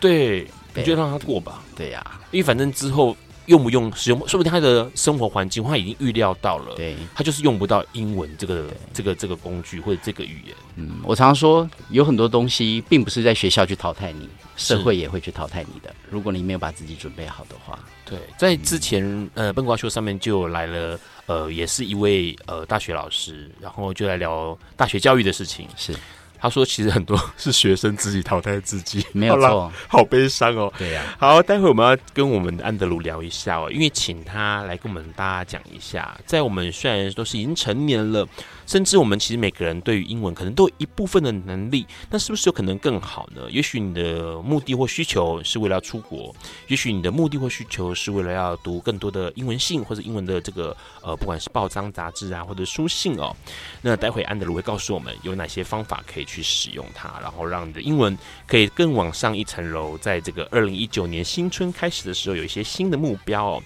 Speaker 1: 对，你就让他过吧。
Speaker 3: 对呀，
Speaker 1: 因为反正之后。用不用使用，说不定他的生活环境他已经预料到了，
Speaker 3: 对，
Speaker 1: 他就是用不到英文这个这个这个工具或者这个语言。
Speaker 3: 嗯，我常常说，有很多东西并不是在学校去淘汰你，社会也会去淘汰你的。如果你没有把自己准备好的话，
Speaker 1: 对，在之前、嗯、呃，笨瓜秀上面就来了，呃，也是一位呃大学老师，然后就来聊大学教育的事情，
Speaker 3: 是。
Speaker 1: 他说：“其实很多是学生自己淘汰自己，[LAUGHS]
Speaker 3: 没有错，
Speaker 1: 好悲伤哦。
Speaker 3: 对呀、啊，
Speaker 1: 好，待会我们要跟我们的安德鲁聊一下哦，因为请他来跟我们大家讲一下，在我们虽然都是已经成年了。”甚至我们其实每个人对于英文可能都有一部分的能力，那是不是有可能更好呢？也许你的目的或需求是为了要出国，也许你的目的或需求是为了要读更多的英文信或者英文的这个呃，不管是报章杂志啊，或者书信哦。那待会安德鲁会告诉我们有哪些方法可以去使用它，然后让你的英文可以更往上一层楼，在这个二零一九年新春开始的时候有一些新的目标哦。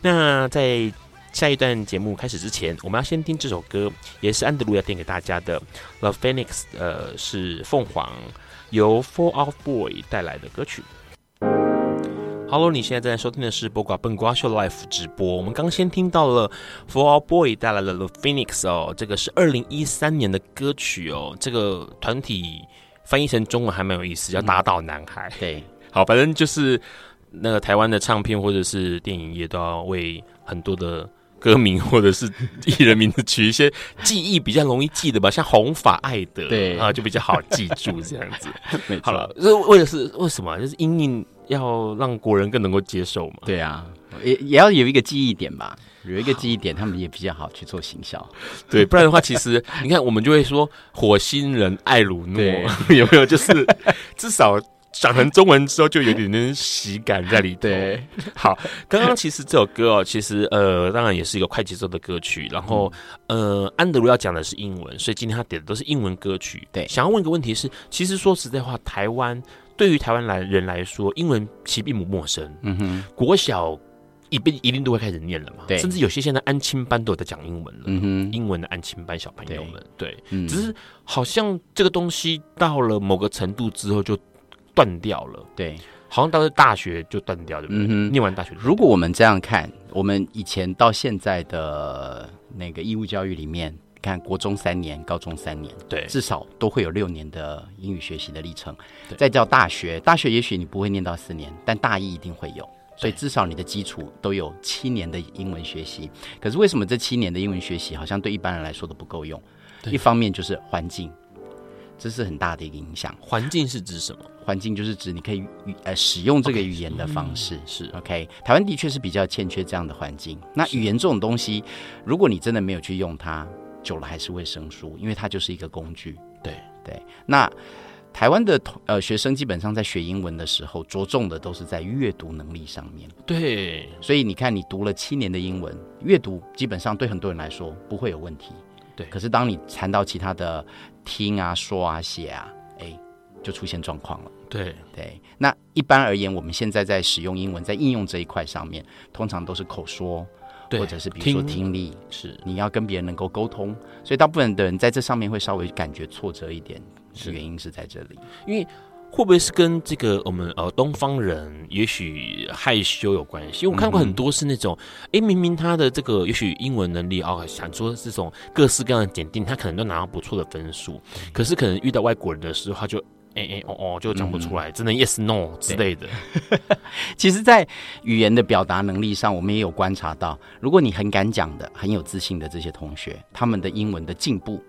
Speaker 1: 那在下一段节目开始之前，我们要先听这首歌，也是安德鲁要点给大家的。The Phoenix，呃，是凤凰由 Four Out Boy 带来的歌曲。Hello，你现在正在收听的是播瓜笨瓜秀 Live 直播。我们刚先听到了 Fall Out Boy 带来的 The Phoenix 哦，这个是二零一三年的歌曲哦。这个团体翻译成中文还蛮有意思，叫打倒男孩。
Speaker 3: 嗯、对，
Speaker 1: 好，反正就是那个台湾的唱片或者是电影业都要为很多的。歌名 [LAUGHS] 或者是艺人名字取一些记忆比较容易记的吧，像红发艾德，对啊，就比较好记住这样子。[LAUGHS] 好了，这为了是为什么？就是因应要让国人更能够接受嘛。
Speaker 3: 对啊，也也要有一个记忆点吧，有一个记忆点，他们也比较好去做行销。[LAUGHS]
Speaker 1: 对，不然的话，其实你看，我们就会说火星人艾鲁诺有没有？就是至少。讲成中文之后，就有点点喜感在里头。[LAUGHS]
Speaker 3: 对，
Speaker 1: 好，刚刚其实这首歌哦，其实呃，当然也是一个快节奏的歌曲。然后呃，安德鲁要讲的是英文，所以今天他点的都是英文歌曲。
Speaker 3: 对，
Speaker 1: 想要问一个问题是，其实说实在话，台湾对于台湾来人来说，英文其实并不陌生。嗯哼，国小一定一定都会开始念了嘛。对，甚至有些现在安亲班都有在讲英文了。嗯哼，英文的安亲班小朋友们，对，只是好像这个东西到了某个程度之后就。断掉了，
Speaker 3: 对，
Speaker 1: 好像到了大学就断掉，对不对？嗯哼，念完大学，
Speaker 3: 如果我们这样看，我们以前到现在的那个义务教育里面，看国中三年，高中三年，
Speaker 1: 对，
Speaker 3: 至少都会有六年的英语学习的历程。再叫大学，大学也许你不会念到四年，但大一一定会有，所以至少你的基础都有七年的英文学习。可是为什么这七年的英文学习好像对一般人来说都不够用？一方面就是环境，这是很大的一个影响。
Speaker 1: 环境是指什么？
Speaker 3: 环境就是指你可以语呃使用这个语言的方式
Speaker 1: Okay, 是
Speaker 3: OK。台湾的确是比较欠缺这样的环境。那语言这种东西，如果你真的没有去用它，久了还是会生疏，因为它就是一个工具。
Speaker 1: 对
Speaker 3: 对。那台湾的呃学生基本上在学英文的时候，着重的都是在阅读能力上面。
Speaker 1: 对。
Speaker 3: 所以你看，你读了七年的英文，阅读基本上对很多人来说不会有问题。
Speaker 1: 对。
Speaker 3: 可是当你谈到其他的听啊、说啊、写啊，哎。就出现状况了。
Speaker 1: 对
Speaker 3: 对，那一般而言，我们现在在使用英文，在应用这一块上面，通常都是口
Speaker 1: 说，
Speaker 3: 或者是比如说听力，
Speaker 1: 听是
Speaker 3: 你要跟别人能够沟通，所以大部分的人在这上面会稍微感觉挫折一点，是原因是在这里，
Speaker 1: 因为。会不会是跟这个我们呃东方人也许害羞有关系？因为我看过很多是那种，哎、嗯，明明他的这个也许英文能力哦，想说这种各式各样的检定，他可能都拿到不错的分数，可是可能遇到外国人的时候，他就哎哎哦哦就讲不出来，真的、嗯、yes no 之类的。
Speaker 3: 其实，在语言的表达能力上，我们也有观察到，如果你很敢讲的、很有自信的这些同学，他们的英文的进步。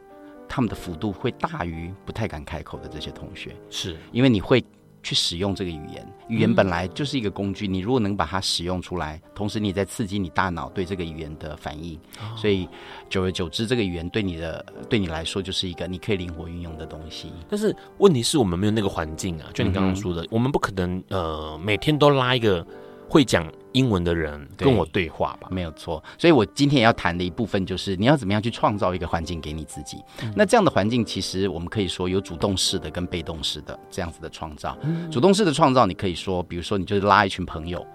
Speaker 3: 他们的幅度会大于不太敢开口的这些同学，
Speaker 1: 是。
Speaker 3: 因为你会去使用这个语言。语言本来就是一个工具，嗯、你如果能把它使用出来，同时你在刺激你大脑对这个语言的反应，哦、所以久而久之，这个语言对你的对你来说就是一个你可以灵活运用的东西。
Speaker 1: 但是问题是我们没有那个环境啊，就你刚刚说的，嗯、我们不可能呃每天都拉一个会讲英文的人跟我对话吧，
Speaker 3: 没有错。所以我今天要谈的一部分就是你要怎么样去创造一个环境给你自己。嗯、那这样的环境其实我们可以说有主动式的跟被动式的这样子的创造。嗯、主动式的创造，你可以说，比如说你就是拉一群朋友，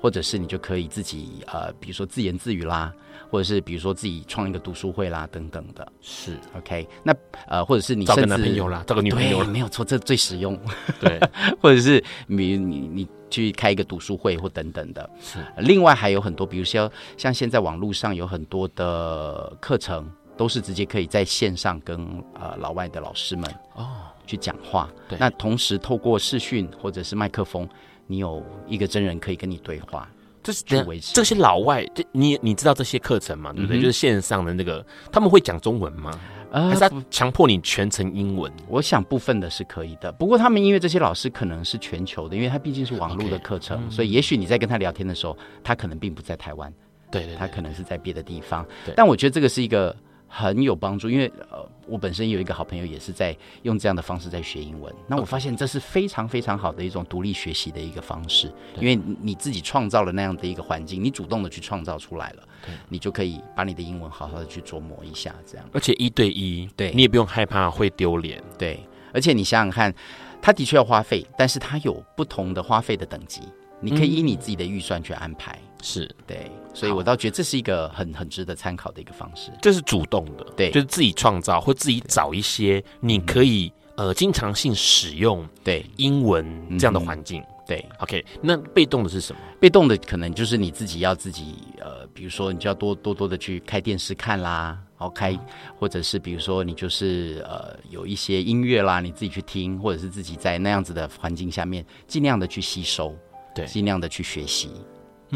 Speaker 3: 或者是你就可以自己呃，比如说自言自语啦，或者是比如说自己创一个读书会啦等等的。
Speaker 1: 是
Speaker 3: OK。那呃，或者是你甚至
Speaker 1: 找个男朋友啦，找个女朋友，
Speaker 3: 没有错，这最实用。
Speaker 1: 对，[LAUGHS]
Speaker 3: 或者是你你你。去开一个读书会或等等的，是。另外还有很多，比如说像现在网络上有很多的课程，都是直接可以在线上跟呃老外的老师们哦去讲话。对。那同时透过视讯或者是麦克风，你有一个真人可以跟你对话。这是
Speaker 1: 这这些老外，这你你知道这些课程吗？对不对？嗯、就是线上的那个，他们会讲中文吗？还是他强迫你全程英文？
Speaker 3: 我想部分的是可以的，不过他们因为这些老师可能是全球的，因为他毕竟是网络的课程，Okay. 所以也许你在跟他聊天的时候，他可能并不在台湾，
Speaker 1: 对，对对，
Speaker 3: 他可能是在别的地方。
Speaker 1: 对，
Speaker 3: 但我觉得这个是一个。很有帮助，因为呃，我本身有一个好朋友也是在用这样的方式在学英文。那我发现这是非常非常好的一种独立学习的一个方式，因为你自己创造了那样的一个环境，你主动的去创造出来了，你就可以把你的英文好好的去琢磨一下，这样。
Speaker 1: 而且一对一，
Speaker 3: 对
Speaker 1: 你也不用害怕会丢脸，
Speaker 3: 对。而且你想想看，他的确要花费，但是他有不同的花费的等级。你可以依你自己的预算去安排，
Speaker 1: 是
Speaker 3: 对，所以我倒觉得这是一个很很值得参考的一个方式。
Speaker 1: 这是主动的，
Speaker 3: 对，
Speaker 1: 就是自己创造或自己找一些你可以呃经常性使用对英文这样的环境。
Speaker 3: 对
Speaker 1: ，OK，那被动的是什么？
Speaker 3: 被动的可能就是你自己要自己呃，比如说你就要多多多的去开电视看啦，然后开，或者是比如说你就是呃有一些音乐啦，你自己去听，或者是自己在那样子的环境下面尽量的去吸收。对，尽量的去学习。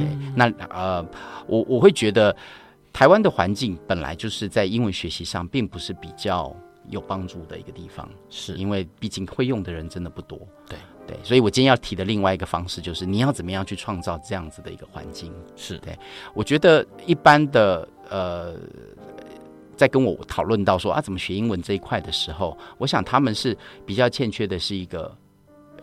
Speaker 3: 对，嗯、那呃，我我会觉得台湾的环境本来就是在英文学习上并不是比较有帮助的一个地方，
Speaker 1: 是
Speaker 3: 因为毕竟会用的人真的不多。
Speaker 1: 对
Speaker 3: 对，所以我今天要提的另外一个方式就是你要怎么样去创造这样子的一个环境。
Speaker 1: 是
Speaker 3: 对，我觉得一般的呃，在跟我讨论到说啊怎么学英文这一块的时候，我想他们是比较欠缺的是一个。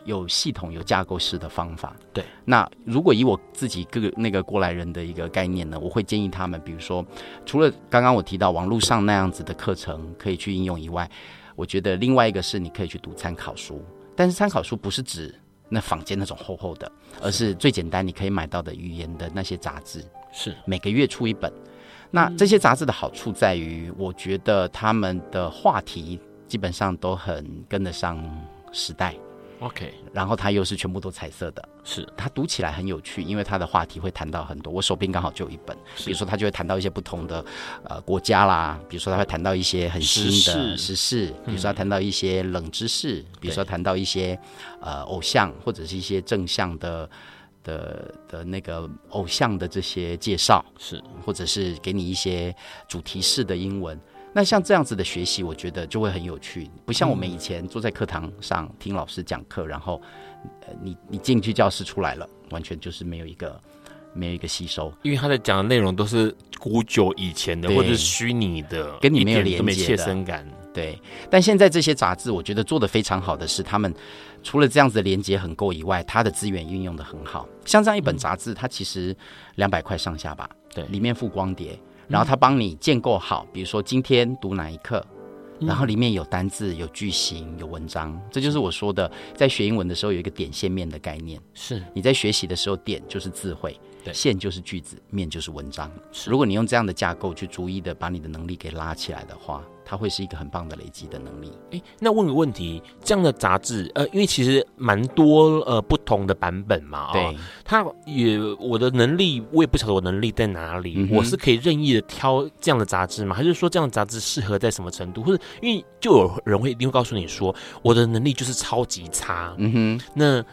Speaker 3: 有系统、有架构式的方法。
Speaker 1: 对，
Speaker 3: 那如果以我自己各个那个过来人的一个概念呢，我会建议他们，比如说，除了刚刚我提到网络上那样子的课程可以去应用以外，我觉得另外一个是你可以去读参考书。但是参考书不是指那坊间那种厚厚的，而是最简单你可以买到的语言的那些杂志。
Speaker 1: 是
Speaker 3: 每个月出一本。那这些杂志的好处在于，我觉得他们的话题基本上都很跟得上时代。
Speaker 1: OK，
Speaker 3: 然后它又是全部都彩色的，
Speaker 1: 是。
Speaker 3: 它读起来很有趣，因为它的话题会谈到很多。我手边刚好就有一本，比如说他就会谈到一些不同的呃国家啦，比如说他会谈到一些很新的时事，比如说他谈到一些冷知识，比如说谈到一些呃偶像或者是一些正向的的的那个偶像的这些介绍，
Speaker 1: 是。
Speaker 3: 或者是给你一些主题式的英文。那像这样子的学习，我觉得就会很有趣，不像我们以前坐在课堂上听老师讲课，然后，呃，你你进去教室出来了，完全就是没有一个没有一个吸收，
Speaker 1: 因为他在讲的内容都是古久以前的，或者是虚拟的，
Speaker 3: 跟你没有连接的，
Speaker 1: 没切身感。
Speaker 3: 对，但现在这些杂志，我觉得做的非常好的是，他们除了这样子的连接很够以外，它的资源运用的很好。像这样一本杂志，它其实两百块上下吧，
Speaker 1: 对，
Speaker 3: 里面附光碟。然后他帮你建构好，比如说今天读哪一课，然后里面有单字、有句型、有文章，这就是我说的，在学英文的时候有一个点线面的概念。
Speaker 1: 是
Speaker 3: 你在学习的时候，点就是智
Speaker 1: 慧，线
Speaker 3: 就是句子，面就是文章。如果你用这样的架构去逐一的把你的能力给拉起来的话。它会是一个很棒的累积的能力。
Speaker 1: 诶，那问个问题，这样的杂志，呃，因为其实蛮多呃不同的版本嘛，
Speaker 3: 对，
Speaker 1: 哦，它也我的能力，我也不晓得我能力在哪里，嗯，我是可以任意的挑这样的杂志吗？还是说这样的杂志适合在什么程度？或者因为就有人会一定会告诉你说，我的能力就是超级差，
Speaker 3: 嗯哼，
Speaker 1: 那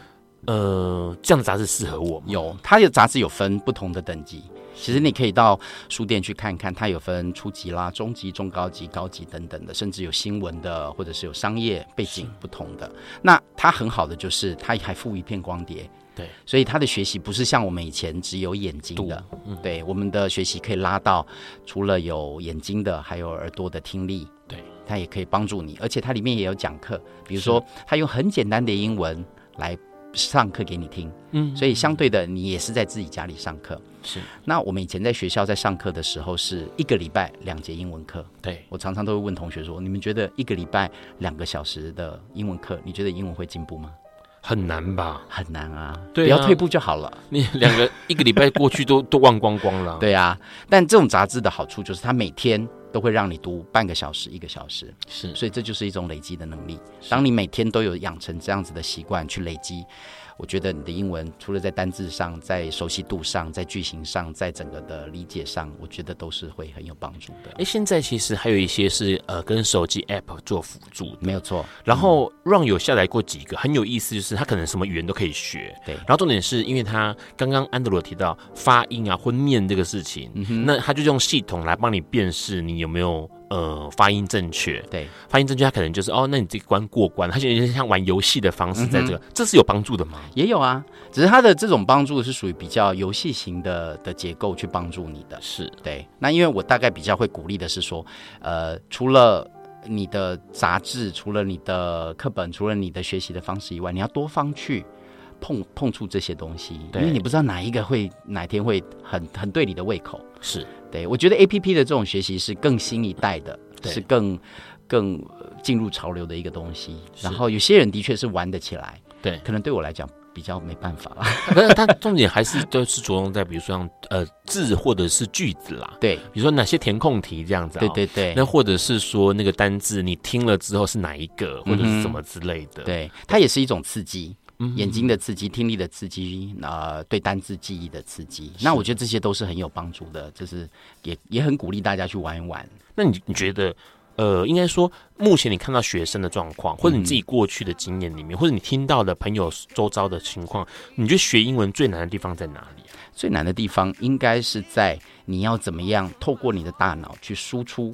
Speaker 1: 呃这样的杂志适合我吗？
Speaker 3: 有，它的杂志有分不同的等级。其实你可以到书店去看看，它有分初级啦、中级、中高级、高级等等的，甚至有新闻的，或者是有商业背景不同的。那它很好的就是它还附一片光碟，
Speaker 1: 对，
Speaker 3: 所以它的学习不是像我们以前只有眼睛的，嗯、对，我们的学习可以拉到除了有眼睛的，还有耳朵的听力，
Speaker 1: 对，
Speaker 3: 它也可以帮助你，而且它里面也有讲课，比如说它用很简单的英文来上课给你听，
Speaker 1: 嗯，
Speaker 3: 所以相对的，你也是在自己家里上课。
Speaker 1: 是，
Speaker 3: 那我们以前在学校在上课的时候，是一个礼拜两节英文课。
Speaker 1: 对，我
Speaker 3: 常常都会问同学说：“你们觉得一个礼拜两个小时的英文课，你觉得英文会进步吗？”
Speaker 1: 很难吧？
Speaker 3: 很难啊！
Speaker 1: 对啊，
Speaker 3: 不要退步就好了。
Speaker 1: 你两个 [LAUGHS] 一个礼拜过去都都忘光光了。
Speaker 3: 对啊，但这种杂志的好处就是它每天都会让你读半个小时、一个小时。
Speaker 1: 是，
Speaker 3: 所以这就是一种累积的能力。当你每天都有养成这样子的习惯去累积。我觉得你的英文除了在单字上、在熟悉度上、在句型上、在整个的理解上，我觉得都是会很有帮助的。
Speaker 1: 哎，现在其实还有一些是呃跟手机 App 做辅助，
Speaker 3: 没有错。
Speaker 1: 然后 Ron 有下载过几个很有意思，就是他可能什么语言都可以学。
Speaker 3: 对。
Speaker 1: 然后重点是因为他刚刚安德鲁提到发音啊、婚念这个事情，嗯，那他就用系统来帮你辨识你有没有。呃，发音正确，
Speaker 3: 对，
Speaker 1: 发音正确，他可能就是哦，那你这个关过关，他就有点像玩游戏的方式，在这个、嗯，这是有帮助的吗？
Speaker 3: 也有啊，只是他的这种帮助是属于比较游戏型的的结构去帮助你的，
Speaker 1: 是。
Speaker 3: 对。那因为我大概比较会鼓励的是说，呃，除了你的杂志，除了你的课本，除了你的学习的方式以外，你要多方去碰碰触这些东西，因为你不知道哪一个会哪天会很很对你的胃口，
Speaker 1: 是。
Speaker 3: 对，我觉得 A P P 的这种学习是更新一代的，是更更进入潮流的一个东西。然后有些人的确是玩得起来，
Speaker 1: 对，
Speaker 3: 可能对我来讲比较没办法了。
Speaker 1: 可是它重点还是都是着重在，比如说像呃字或者是句子啦，
Speaker 3: 对，
Speaker 1: 比如说哪些填空题这样子，
Speaker 3: 对对对。
Speaker 1: 那或者是说那个单字你听了之后是哪一个，或者是什么之类的，
Speaker 3: 对，它也是一种刺激。眼睛的刺激，听力的刺激，呃，对单字记忆的刺激，那我觉得这些都是很有帮助的，就是也也很鼓励大家去玩一玩。
Speaker 1: 那你你觉得，呃，应该说，目前你看到学生的状况，或者你自己过去的经验里面，嗯，或者你听到的朋友周遭的情况，你觉得学英文最难的地方在哪里啊？
Speaker 3: 最难的地方应该是在你要怎么样透过你的大脑去输出。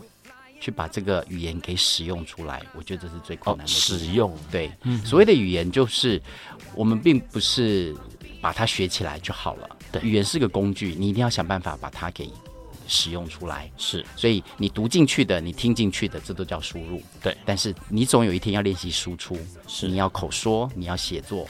Speaker 3: 去把这个语言给使用出来，我觉得这是最困难的。
Speaker 1: 哦、使用
Speaker 3: 对、嗯，所谓的语言就是我们并不是把它学起来就好了。对，语言是个工具，你一定要想办法把它给使用出来。
Speaker 1: 是，
Speaker 3: 所以你读进去的，你听进去的，这都叫输入。
Speaker 1: 对，
Speaker 3: 但是你总有一天要练习输出。是，你要口说，你要写作。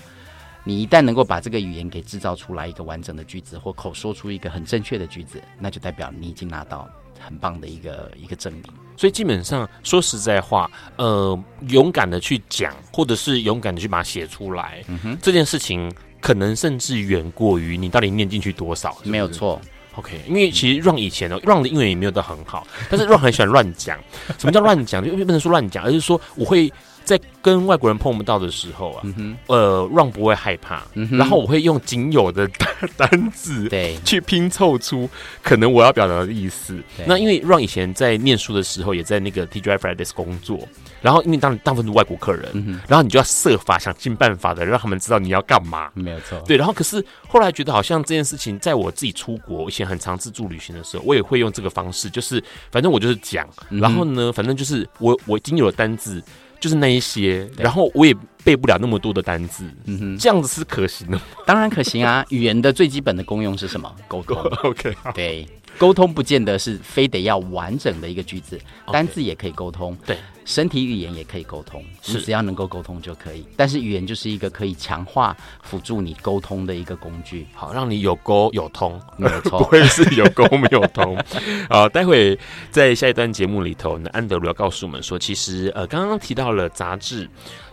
Speaker 3: 你一旦能够把这个语言给制造出来一个完整的句子，或口说出一个很正确的句子，那就代表你已经拿到很棒的一个一个证明。
Speaker 1: 所以基本上说实在话，呃，勇敢的去讲，或者是勇敢的去把它写出来，嗯哼，这件事情可能甚至远过于你到底念进去多少是是？
Speaker 3: 没有错
Speaker 1: ，OK。因为其实 Run 以前呢，Run 的英文也没有到很好，但是 Run 很喜欢乱讲。什么叫乱讲？就不能说乱讲，而是说我会在跟外国人碰不到的时候啊，嗯、呃，Ron 不会害怕，嗯、然后我会用仅有的单字对去拼凑出可能我要表达的意思。那因为 Ron 以前在念书的时候，也在那个 TGI Fridays 工作。然后，因为当大部分是外国客人，嗯、然后你就要设法想尽办法的让他们知道你要干嘛。
Speaker 3: 没有错。
Speaker 1: 对，然后可是后来觉得好像这件事情，在我自己出国以前很常自助旅行的时候，我也会用这个方式，就是反正我就是讲，嗯、然后呢，反正就是我我已经有了单字，就是那一些，然后我也背不了那么多的单字，嗯哼，这样子是可行的吗？
Speaker 3: 当然可行啊！语言的最基本的功用是什么？沟通。[LAUGHS]
Speaker 1: OK，
Speaker 3: 对。沟通不见得是非得要完整的一个句子单字也可以沟通，
Speaker 1: 对，
Speaker 3: 身体语言也可以沟通，是只要能够沟通就可以。但是语言就是一个可以强化辅助你沟通的一个工具，
Speaker 1: 好，让你有沟有通，
Speaker 3: 没有错，[LAUGHS]
Speaker 1: 不会是有沟没有通。[LAUGHS] 好，待会在下一段节目里头，那安德鲁要告诉我们说，其实呃，刚刚提到了杂志。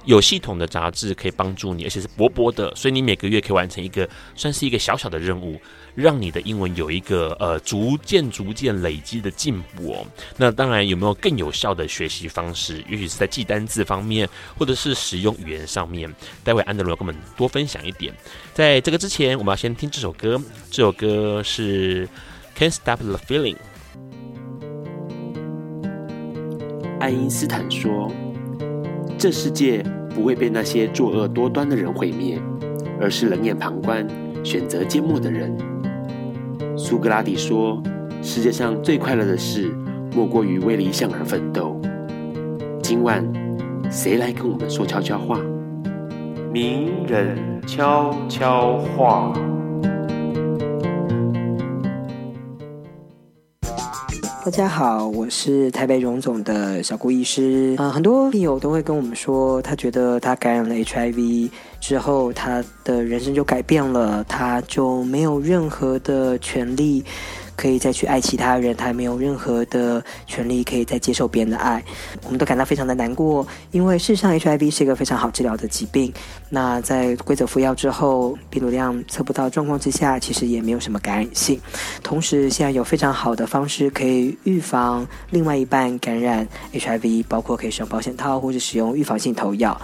Speaker 1: 有系统的杂志可以帮助你，而且是薄薄的，所以你每个月可以完成一个，算是一个小小的任务，让你的英文有一个呃逐渐逐渐累积的进步哦。那当然有没有更有效的学习方式？也许是在记单字方面，或者是使用语言上面。待会安德鲁要跟我们多分享一点。在这个之前，我们要先听这首歌，这首歌是 Can't Stop the Feeling。
Speaker 2: 爱因斯坦说：“这世界。”不会被那些作恶多端的人毁灭，而是冷眼旁观、选择缄默的人。苏格拉底说：“世界上最快乐的事，莫过于为理想而奋斗。”今晚，谁来跟我们说悄悄话？名人悄悄话。
Speaker 4: 大家好，我是台北荣总的小顾医师。呃，很多病友都会跟我们说，他觉得他感染了 HIV 之后，他的人生就改变了，他就没有任何的权利。可以再去爱其他人，他没有任何的权利可以再接受别人的爱，我们都感到非常的难过。因为事实上，HIV 是一个非常好治疗的疾病。那在规则服药之后，病毒量测不到状况之下，其实也没有什么感染性。同时，现在有非常好的方式可以预防另外一半感染 HIV，包括可以使用保险套或者使用预防性投药。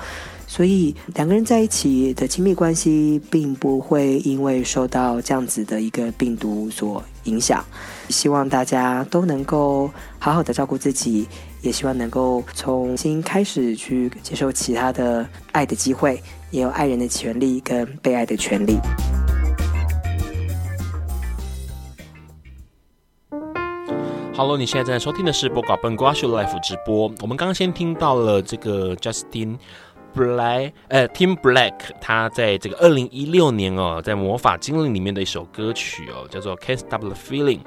Speaker 4: 所以两个人在一起的亲密关系，并不会因为受到这样子的一个病毒所影响。希望大家都能够好好的照顾自己，也希望能够重新开始去接受其他的爱的机会，也有爱人的权利跟被爱的权利。
Speaker 1: Hello，你现在正在收听的是《播稿笨瓜秀》Live 直播。我们刚刚先听到了这个 Justin。Black，呃，Tim Black，他在这个二零一六年哦，在《魔法精灵》里面的一首歌曲哦，叫做《Can't Stop the Feeling》。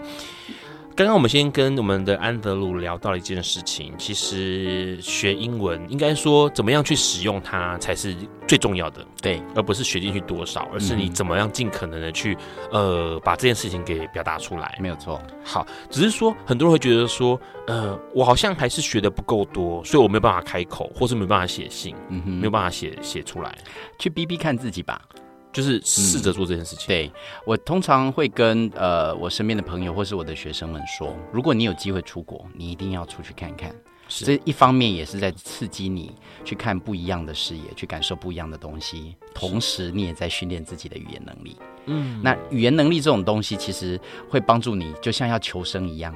Speaker 1: 刚刚我们先跟我们的安德鲁聊到了一件事情，其实学英文应该说怎么样去使用它才是最重要的，对，而不是学进去多少，而是你怎么样尽可能的去呃把这件事情给表达出来，
Speaker 3: 没有错。
Speaker 1: 好，只是说很多人会觉得说，呃，我好像还是学的不够多，所以我没有办法开口，或是没有办法写信，嗯哼，没有办法写写出来，
Speaker 3: 去逼逼看自己吧。
Speaker 1: 就是试着做这件事情。
Speaker 3: 嗯、对，我通常会跟呃我身边的朋友或是我的学生们说，如果你有机会出国，你一定要出去看看。是，这一方面也是在刺激你去看不一样的视野，去感受不一样的东西。同时，你也在训练自己的语言能力。嗯，那语言能力这种东西，其实会帮助你，就像要求生一样。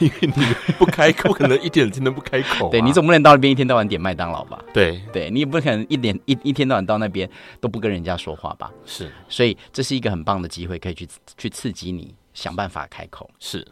Speaker 1: 因为你不开口，可能一点天都不开口、啊。
Speaker 3: 对，你总不能到那边一天到晚点麦当劳吧？
Speaker 1: 对，
Speaker 3: 对你也不可能一点一一天到晚到那边都不跟人家说话吧？
Speaker 1: 是，
Speaker 3: 所以这是一个很棒的机会，可以去去刺激你想办法开口。
Speaker 1: 是。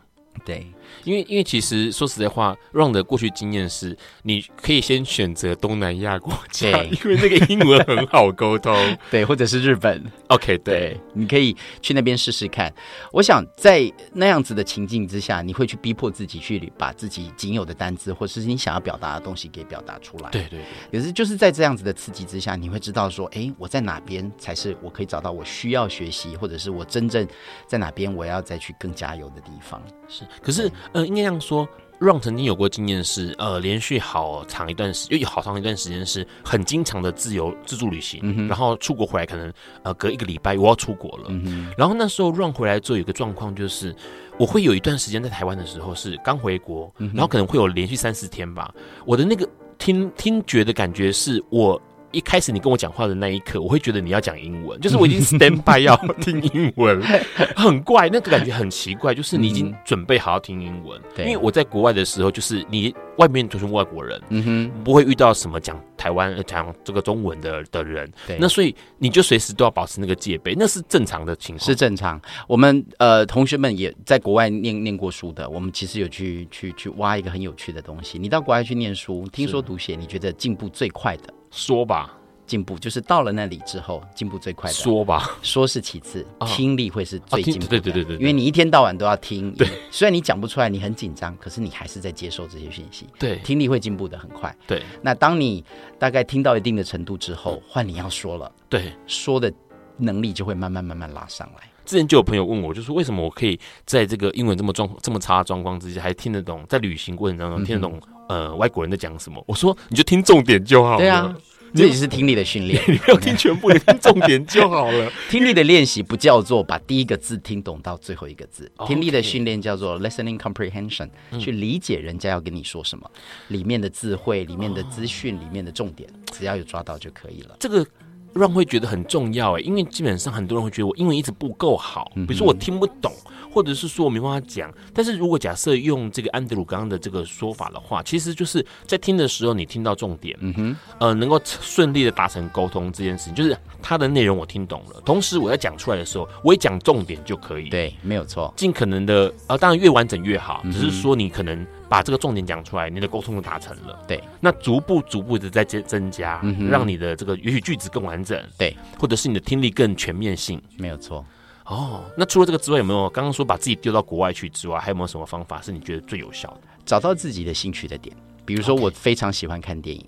Speaker 3: 对，
Speaker 1: 因为因为其实说实在话，Ron 的过去经验是，你可以先选择东南亚国家，对因为那个英文很好沟通，[LAUGHS]
Speaker 3: 对，或者是日本
Speaker 1: ，OK，对，
Speaker 3: 对，你可以去那边试试看。我想在那样子的情境之下，你会去逼迫自己去把自己仅有的单字，或者是你想要表达的东西给表达出来。
Speaker 1: 对对
Speaker 3: 对，可是就是在这样子的刺激之下，你会知道说，哎，我在哪边才是我可以找到我需要学习，或者是我真正在哪边我要再去更加油的地方。
Speaker 1: 是，可是，呃，应该这样说，Ron 曾经有过经验是，呃，连续好长一段时，又有好长一段时间是很经常的自由自助旅行，嗯、然后出国回来可能，呃，隔一个礼拜我要出国了，嗯、然后那时候 Ron 回来之后有一个状况就是，我会有一段时间在台湾的时候是刚回国，嗯、然后可能会有连续三四天吧，我的那个听听觉的感觉是我。一开始你跟我讲话的那一刻，我会觉得你要讲英文，就是我已经 stand by 要听英文，[LAUGHS] 很怪，那个感觉很奇怪，就是你已经准备好要听英文。对，因为我在国外的时候，就是你外面都是外国人，嗯哼，不会遇到什么讲台湾讲这个中文的的人，对，那所以你就随时都要保持那个戒备，那是正常的情况，
Speaker 3: 是正常。我们呃同学们也在国外念念过书的，我们其实有去去去挖一个很有趣的东西。你到国外去念书，听说读写，你觉得进步最快的？
Speaker 1: 说吧，
Speaker 3: 进步就是到了那里之后进步最快的。
Speaker 1: 说吧，
Speaker 3: 说是其次，听力会是最进步的。
Speaker 1: 对对对对，
Speaker 3: 因为你一天到晚都要听，对，虽然你讲不出来，你很紧张，可是你还是在接受这些讯息。
Speaker 1: 对，
Speaker 3: 听力会进步的很快。
Speaker 1: 对，
Speaker 3: 那当你大概听到一定的程度之后，换你要说了，
Speaker 1: 对，
Speaker 3: 说的能力就会慢慢慢慢拉上来。
Speaker 1: 之前就有朋友问我，就是为什么我可以在这个英文这么状这么差的状况之下，还听得懂，在旅行过程当中听得懂。呃，外国人在讲什么？我说你就听重点就好了。
Speaker 3: 对啊，这也是听力的训练，[LAUGHS]
Speaker 1: 你不要听全部，你听重点就好了。[LAUGHS]
Speaker 3: 听力的练习不叫做把第一个字听懂到最后一个字，听力的训练叫做 listening comprehension，去理解人家要跟你说什么，里面的智慧、里面的资讯、里面的重点，只要有抓到就可以了。
Speaker 1: 这个让会觉得很重要哎，因为基本上很多人会觉得我英文一直不够好，比如说我听不懂。或者是说我没办法讲，但是如果假设用这个安德鲁刚刚的这个说法的话，其实就是在听的时候你听到重点，嗯哼，呃，能够顺利的达成沟通这件事情，就是它的内容我听懂了，同时我在讲出来的时候，我也讲重点就可以，
Speaker 3: 对，没有错，
Speaker 1: 尽可能的，呃，当然越完整越好，只是说你可能把这个重点讲出来，你的沟通就达成了，
Speaker 3: 对，
Speaker 1: 那逐步逐步的在增增加，让你的这个也许句子更完整，
Speaker 3: 对，
Speaker 1: 或者是你的听力更全面性，
Speaker 3: 没有错。
Speaker 1: 哦，那除了这个之外，有没有刚刚说把自己丢到国外去之外，还有没有什么方法是你觉得最有效的？
Speaker 3: 找到自己的兴趣的点，比如说我非常喜欢看电影.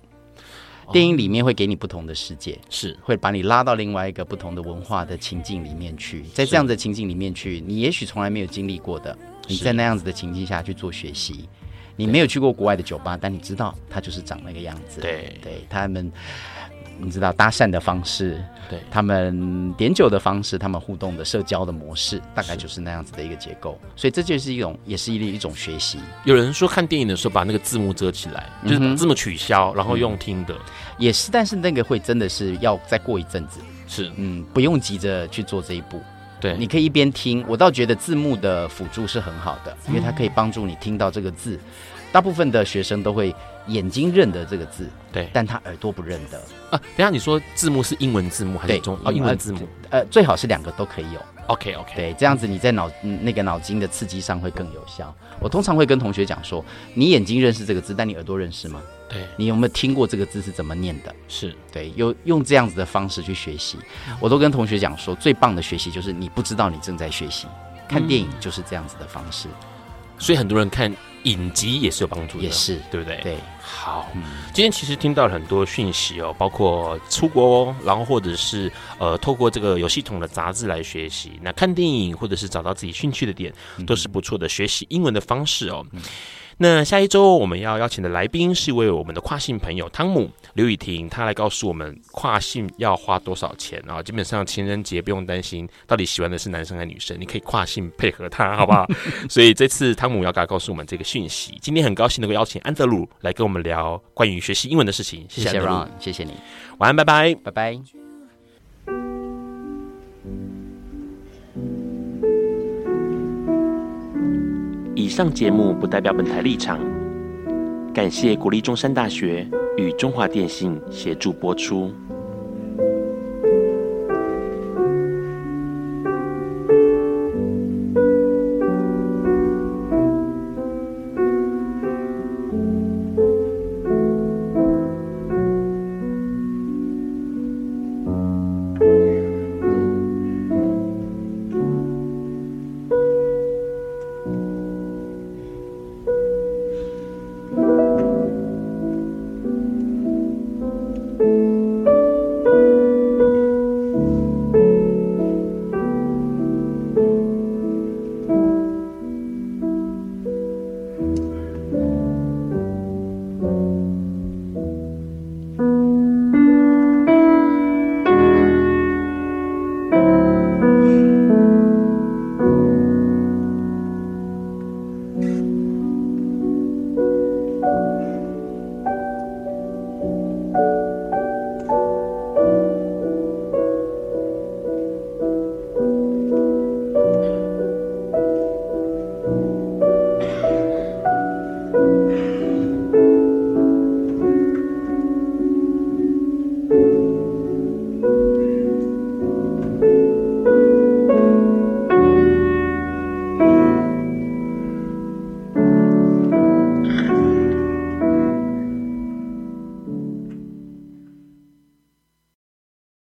Speaker 3: 电影里面会给你不同的世界，是。会把你拉到另外一个不同的文化的情境里面去，在这样的情境里面去，你也许从来没有经历过的，你在那样子的情境下去做学习，你没有去过国外的酒吧，但你知道它就是长那个样子，对对，他们。你知道搭讪的方式，对他们点酒的方式，他们互动的社交的模式，大概就是那样子的一个结构。所以这就是一种，也是一一种学习。
Speaker 1: 有人说看电影的时候把那个字幕遮起来，就是字幕取消，然后用听的，
Speaker 3: 也是。但是那个会真的是要再过一阵子，
Speaker 1: 是
Speaker 3: 嗯，不用急着去做这一步。
Speaker 1: 对，
Speaker 3: 你可以一边听，我倒觉得字幕的辅助是很好的，因为它可以帮助你听到这个字。大部分的学生都会眼睛认得这个字，对，但他耳朵不认得
Speaker 1: 啊。等下你说字幕是英文字幕还是中哦英文字幕？
Speaker 3: 呃，最好是两个都可以有。
Speaker 1: OK OK，
Speaker 3: 对，这样子你在脑那个脑筋的刺激上会更有效。我通常会跟同学讲说，你眼睛认识这个字，但你耳朵认识吗？
Speaker 1: 对，
Speaker 3: 你有没有听过这个字是怎么念的？
Speaker 1: 是
Speaker 3: 对，用用这样子的方式去学习。我都跟同学讲说，最棒的学习就是你不知道你正在学习，看电影就是这样子的方式。
Speaker 1: 所以很多人看。影集也是有帮助的，
Speaker 3: 也是。
Speaker 1: 对不对？
Speaker 3: 对，
Speaker 1: 好，嗯，今天其实听到了很多讯息哦，包括出国，哦然后或者是呃，透过这个有系统的杂志来学习，那看电影或者是找到自己兴趣的点，都是不错的学习英文的方式哦。嗯那下一周我们要邀请的来宾是一位我们的跨性朋友汤姆刘雨婷，他来告诉我们跨性要花多少钱啊？基本上情人节不用担心到底喜欢的是男生还是女生，你可以跨性配合他，好不好？[LAUGHS] 所以这次汤姆要给他告诉我们这个讯息。今天很高兴能够邀请安德鲁来跟我们聊关于学习英文的事情。谢谢 Ron，
Speaker 3: 谢谢你，
Speaker 1: 晚安，拜拜，
Speaker 3: 拜拜。
Speaker 2: 以上节目不代表本台立场，感谢国立中山大学与中华电信协助播出。